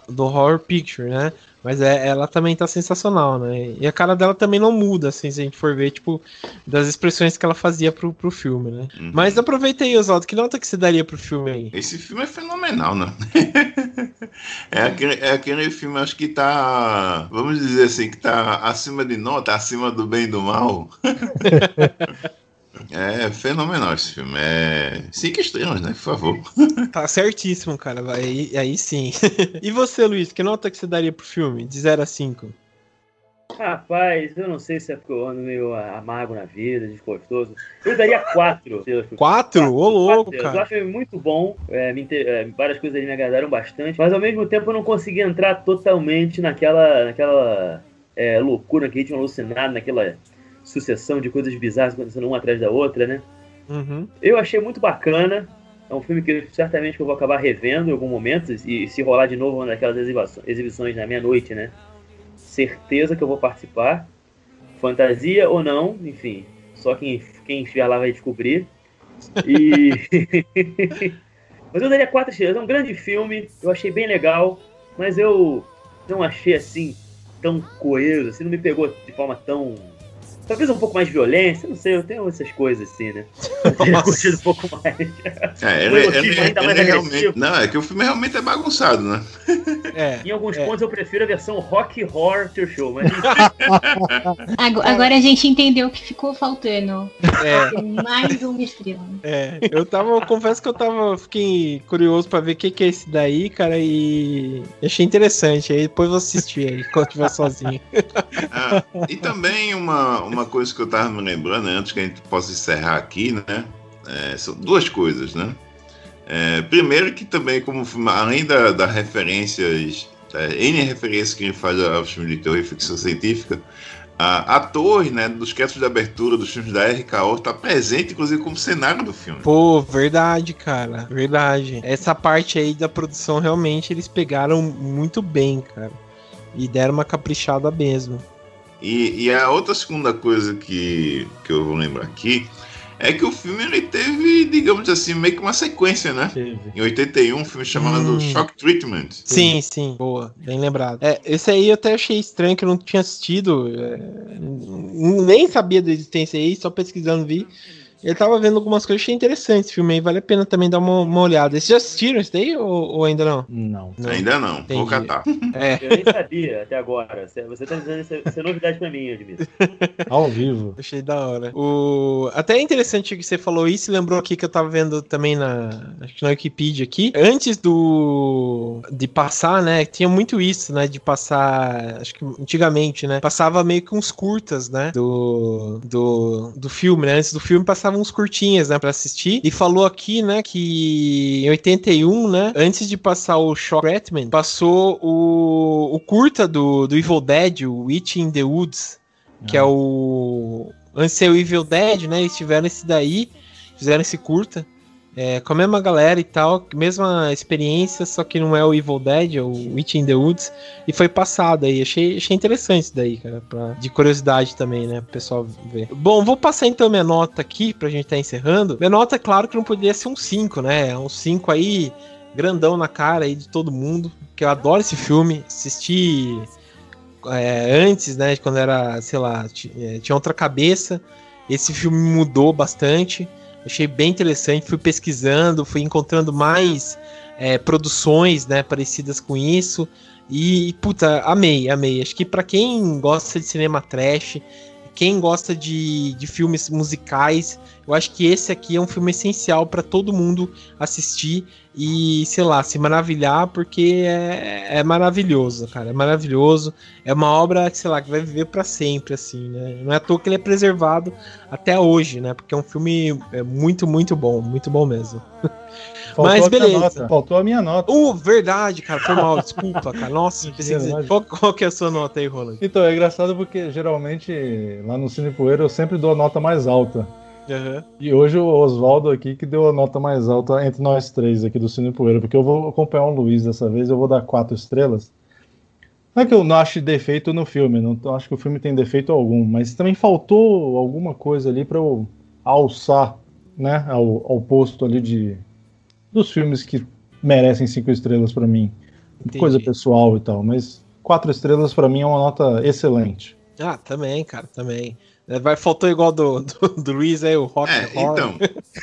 do horror picture, né? Mas é, ela também tá sensacional, né? E a cara dela também não muda, assim, se a gente for ver, tipo, das expressões que ela fazia pro, pro filme, né? Uhum. Mas aproveita aí, Oswaldo, que nota que você daria pro filme aí?
Esse filme é fenomenal, né? *laughs* é, aquele, é aquele filme, acho que tá, vamos dizer assim, que tá acima de nota, acima do bem e do mal. *laughs* É fenomenal esse filme. É cinco estrelas, né? Por favor. *laughs*
Tá certíssimo, cara. Aí, aí sim. *laughs* e você, Luiz, que nota que você daria pro filme? De 0 a 5?
Rapaz, eu não sei se é porque eu ando meio amargo na vida, desgostoso. Eu daria 4.
4? Ô, louco, cara.
Eu acho muito bom. É, inter... É, várias coisas ali me agradaram bastante. Mas ao mesmo tempo eu não consegui entrar totalmente naquela, naquela é, loucura, naquele ritmo alucinado, naquela sucessão de coisas bizarras acontecendo uma atrás da outra, né? Uhum. Eu achei muito bacana. É um filme que certamente eu vou acabar revendo em algum momento. E se rolar de novo uma daquelas exibições na meia-noite, né? Certeza que eu vou participar. Fantasia ou não, enfim. Só quem, quem estiver lá vai descobrir. E. *laughs* mas eu daria quatro estrelas. É um grande filme. Eu achei bem legal. Mas eu não achei assim tão coeso. Assim, não me pegou de forma tão Talvez um pouco mais de violência, não sei, eu tenho essas coisas assim, né? *laughs* Eu teria curtido um pouco mais.
É, ele, ele, ele, ainda mais realmente, Não, é que o filme realmente é bagunçado, né?
É, *laughs* em alguns é. pontos eu prefiro a versão rock horror to show, mas. *laughs*
Agora a gente entendeu o que ficou faltando. É. Mais uma estrela.
É, eu tava, eu confesso que eu tava, fiquei curioso pra ver o que, que é esse daí, cara, e achei interessante. Aí depois vou assistir aí, quando estiver sozinho.
Ah, e também uma, uma uma coisa que eu estava me lembrando, né, antes que a gente possa encerrar aqui, né? É, são duas coisas, né? É, primeiro que também, como além da, da referências, é, N referências que a gente faz aos filmes de terror e ficção científica, a, a torre, né, dos créditos de abertura dos filmes da RKO está presente, inclusive, como cenário do filme.
Pô, verdade, cara. Verdade. Essa parte aí da produção, realmente, eles pegaram muito bem, cara. E deram uma caprichada mesmo.
E, e, a outra segunda coisa que, que eu vou lembrar aqui é que o filme ele teve, digamos assim, meio que uma sequência, né? Teve. Em 81, um filme chamado hum. Shock Treatment.
Sim, sim, boa, bem lembrado. É, esse aí eu até achei estranho que eu não tinha assistido, é, nem sabia da existência aí, só pesquisando vi. Eu tava vendo algumas coisas, achei interessante esse filme aí, vale a pena também dar uma, uma olhada. Vocês já assistiram esse daí ou, ou ainda não?
não?
não? Ainda não, Entendi. vou catar.
É. Eu nem sabia até agora. Você tá dizendo isso, isso é novidade pra mim, Edmilson. *laughs*
Ao vivo.
Achei da hora. O... Até é interessante que você falou isso, lembrou aqui que eu tava vendo também na, acho que na Wikipedia aqui. Antes do de passar, né, tinha muito isso, né, de passar, acho que antigamente, né, passava meio que uns curtas, né, do, do, do filme, né, antes do filme passava passavam uns curtinhas, né, pra assistir. E falou aqui, né, que em 81, né, antes de passar o Shock Batman, passou o, o curta do, do Evil Dead, o Witch in the Woods, que é o... Antes de ser o Evil Dead, né, eles tiveram esse daí, fizeram esse curta. É, com a mesma galera e tal, mesma experiência, só que não é o Evil Dead, é o Witch in the Woods, e foi passado aí. Achei, achei interessante isso daí, cara, pra, de curiosidade também, né, pro pessoal ver. Bom, vou passar então minha nota aqui, pra gente estar tá encerrando. Minha nota, é claro que não poderia ser um 5, né, um 5 aí, grandão na cara aí de todo mundo, que eu adoro esse filme, assisti é, antes, né, quando era, sei lá, é, tinha outra cabeça, esse filme mudou bastante, Achei bem interessante, fui pesquisando, fui encontrando mais é, produções, né, parecidas com isso. E, puta, amei, amei. Acho que para quem gosta de cinema trash, quem gosta de, de filmes musicais, eu acho que esse aqui é um filme essencial para todo mundo assistir e, sei lá, se maravilhar, porque é, é, maravilhoso, cara. É maravilhoso. É uma obra, sei lá, que vai viver para sempre, assim, né? Não é à toa que ele é preservado até hoje, né? Porque é um filme é muito, muito bom, muito bom mesmo. *laughs*
Faltou Mas beleza. Faltou a minha nota.
Uh, verdade, cara. Foi mal, desculpa, cara. Nossa, *laughs* qual, qual que é a sua nota aí, Roland?
Então, é engraçado porque geralmente lá no Cine Poeira eu sempre dou a nota mais alta. Uhum. E hoje o Oswaldo aqui que deu a nota mais alta entre nós três aqui do Cine Poeira, porque eu vou acompanhar o Luiz dessa vez, eu vou dar quatro estrelas. Não é que eu não acho defeito no filme, não acho que o filme tem defeito algum, mas também faltou alguma coisa ali para eu alçar né, ao, ao posto ali de dos filmes que merecem cinco estrelas para mim. Entendi. Coisa pessoal e tal, mas quatro estrelas para mim é uma nota excelente.
Ah, também, cara, também. É, vai, faltou igual do, do, do Luiz aí, o Rock
é, Então,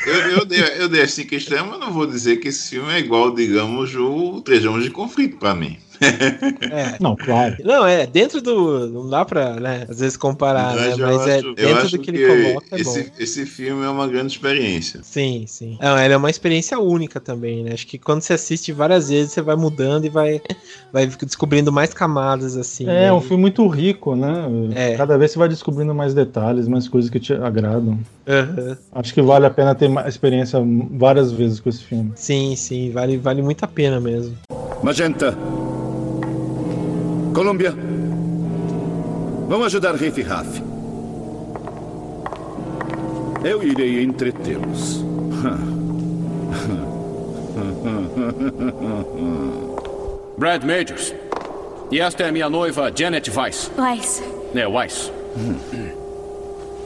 eu, eu, dei, eu dei as cinco estrelas, mas não vou dizer que esse filme é igual, digamos, o Trejamos de Conflito para mim.
É. *laughs* Não, claro. Não, é, dentro do. Não dá pra, né, às vezes comparar, né? Mas é dentro do que, que ele coloca. É
esse, esse filme é uma grande experiência.
Sim, sim. Não, ele é uma experiência única também, né? Acho que quando você assiste várias vezes, você vai mudando e vai, *laughs* vai descobrindo mais camadas, assim.
É,
né?
um filme muito rico, né? É. Cada vez você vai descobrindo mais detalhes, mais coisas que te agradam. Uhum. Acho que vale a pena ter uma experiência várias vezes com esse filme.
Sim, sim, vale, vale muito a pena mesmo.
Magenta, Colômbia. Vamos ajudar Riff Raff. Eu irei entretê-los. *laughs*
Brad Majors. E esta é minha noiva, Janet Weiss.
Weiss.
É, Weiss. Hum.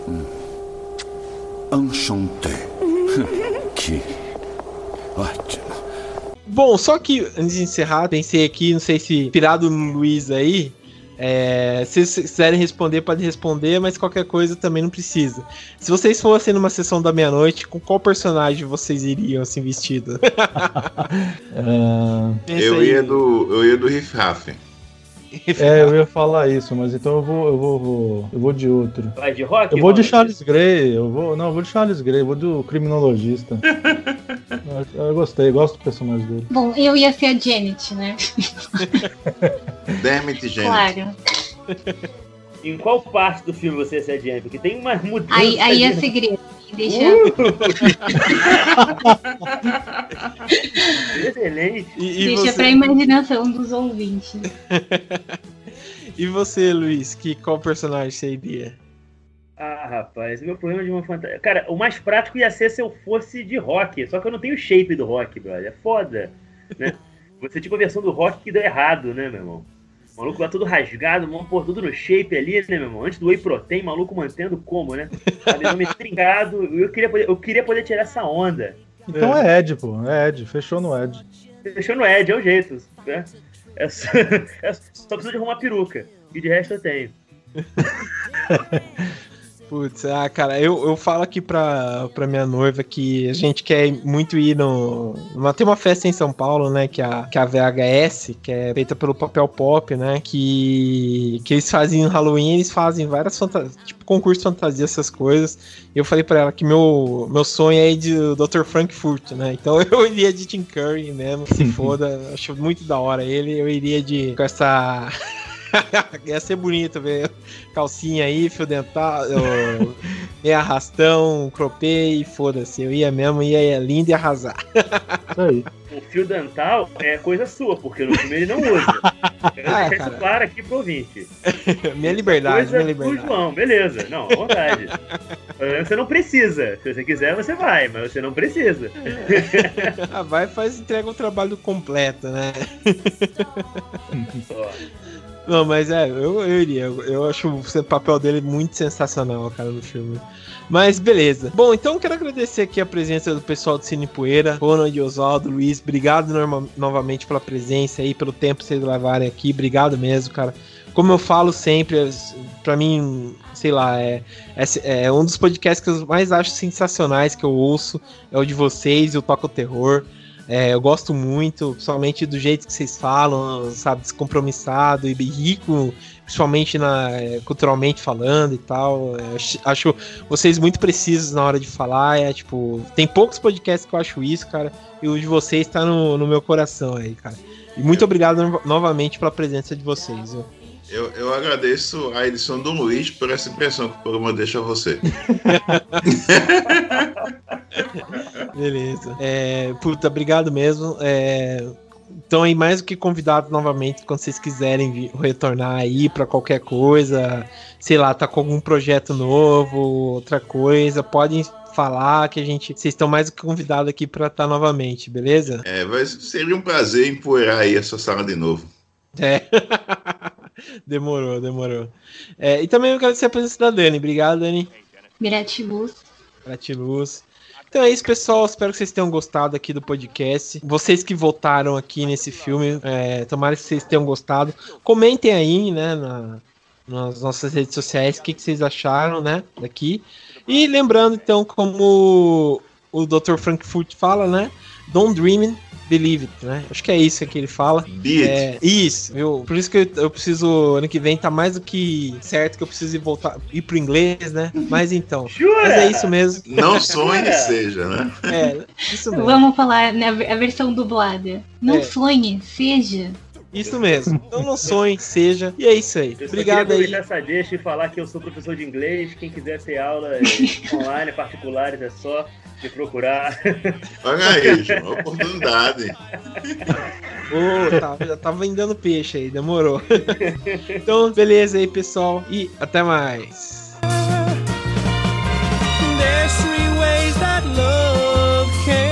Hum. Enchanté. *laughs* que ótimo.
Bom, só que antes de encerrar, pensei aqui, não sei se pirado no Luiz aí. É, se vocês quiserem responder, pode responder, mas qualquer coisa também não precisa. Se vocês fossem numa sessão da meia-noite, com qual personagem vocês iriam assim vestido?
uh... *laughs* eu, ia do, eu ia do Riff Raff.
É, eu ia falar isso, mas então eu vou, eu vou, vou eu vou de outro.
Vai de rock?
Eu vou de Charles Grey, eu vou, não, eu vou de Charles Grey, eu vou do criminologista. eu, *laughs* eu gostei, gosto do personagem dele.
Bom, eu ia ser a Janet, né? *laughs*
Damn it, Janet.
Claro.
Em qual parte do filme você ia ser a Janet? Porque tem uma mudança.
Aí, aí é segredo. Deixa. Uh! *laughs*
Excelente.
E, e Deixa você... pra imaginação dos ouvintes. *laughs*
e você, Luiz, que qual personagem você iria?
Ah, rapaz, meu problema de uma fantasia. Cara, o mais prático ia ser se eu fosse de rock. Só que eu não tenho o shape do rock, brother. É foda. Né? *laughs* Você tipo a versão do rock que deu errado, né, meu irmão? O maluco lá todo rasgado, mano, pôr tudo no shape ali, né, meu irmão? Antes do whey protein, maluco mantendo como, né? Nome trincado. *laughs* Eu queria, poder, eu queria poder tirar essa onda.
Então é. é Ed, pô. É Ed. Fechou no Ed.
Fechou no Ed, é o jeito. Né? É só, *laughs* é só preciso de arrumar peruca. E de resto eu tenho. *laughs*
Putz, ah, cara, eu, eu falo aqui pra, pra minha noiva que a gente quer muito ir no. Uma, tem uma festa em São Paulo, né? Que é a, que é a VHS, que é feita pelo Papel Pop, né? Que, que eles fazem no Halloween, eles fazem várias fantasias, tipo concurso de fantasia, essas coisas. E eu falei pra ela que meu, meu sonho é ir de Dr. Frankfurt, né? Então *laughs* eu iria de Tim Curry mesmo, se *laughs* foda. Acho muito da hora ele. Eu iria de com essa. *laughs* Ia ser bonito ver calcinha aí, fio dental, meio arrastão, cropei, foda-se. Eu ia mesmo, ia, ia lindo e arrasar. *laughs*
Isso aí. O fio dental é coisa sua, porque no filme ele não usa. *laughs* Eu ah, deixar isso claro aqui pro ouvinte.
minha liberdade, coisa minha liberdade.
João, beleza. Não, à vontade. Você não precisa. Se você quiser, você vai, mas você não precisa.
ah, vai faz entrega o trabalho completo, né? Não, mas é, eu, eu iria. Eu, eu acho o papel dele muito sensacional, cara, no filme. Mas beleza. Bom, então quero agradecer aqui a presença do pessoal do Cine Poeira, Ronald, Oswaldo, Luiz. Obrigado norma, novamente pela presença aí, pelo tempo que vocês levarem aqui. Obrigado mesmo, cara. Como eu falo sempre, para mim, sei lá, é, é, é, um dos podcasts que eu mais acho sensacionais que eu ouço. É o de vocês, o Toca o Terror. É, eu gosto muito, principalmente do jeito que vocês falam, sabe, descompromissado e rico, principalmente na, é, culturalmente falando e tal. É, acho vocês muito precisos na hora de falar. É tipo, tem poucos podcasts que eu acho isso, cara, e o de vocês está no, no meu coração aí, cara. E muito obrigado no, novamente pela presença de vocês. Viu?
Eu, eu agradeço a edição do Luiz por essa impressão que o programa deixa a você. *laughs*
Beleza. É, puta, obrigado mesmo. É, então aí mais do que convidado novamente quando vocês quiserem retornar aí para qualquer coisa, sei lá, tá com algum projeto novo, outra coisa, podem falar que a gente vocês estão mais do que convidados aqui para estar tá novamente, beleza?
É, vai, seria um prazer empoeirar aí essa sala de novo.
É. *laughs* demorou, demorou. É, e também eu quero agradecer a presença da Dani. Obrigado, Dani.
Gratiluz.
Gratiluz. Então é isso, pessoal. Espero que vocês tenham gostado aqui do podcast. Vocês que votaram aqui nesse filme, é, tomara que vocês tenham gostado. Comentem aí, né, na, nas nossas redes sociais, o que, que vocês acharam, né, daqui. E lembrando, então, como o Dr. Frankfurt fala, né, Don't Dream Believe It, né? Acho que é isso que ele fala.
Be
é, isso, viu? Por isso que eu, eu, preciso, ano que vem, tá mais do que certo que eu preciso ir voltar, ir pro inglês, né? Mas então.
Jura?
Mas é isso mesmo.
Não *laughs* sonhe seja, né?
É, isso mesmo.
Vamos falar na a versão dublada. Não
É.
sonhe, seja.
Isso mesmo. Então não sonhe, seja. E é isso aí.
Eu
Obrigado aí.
essa deixa e falar que eu sou professor de inglês. Quem quiser ter aula é, *laughs* online, particulares, é só me procurar.
Olha aí, uma oportunidade.
Oh, tá, já tava vendendo peixe aí, demorou. Então, beleza aí, pessoal. E até mais. There's three ways that love can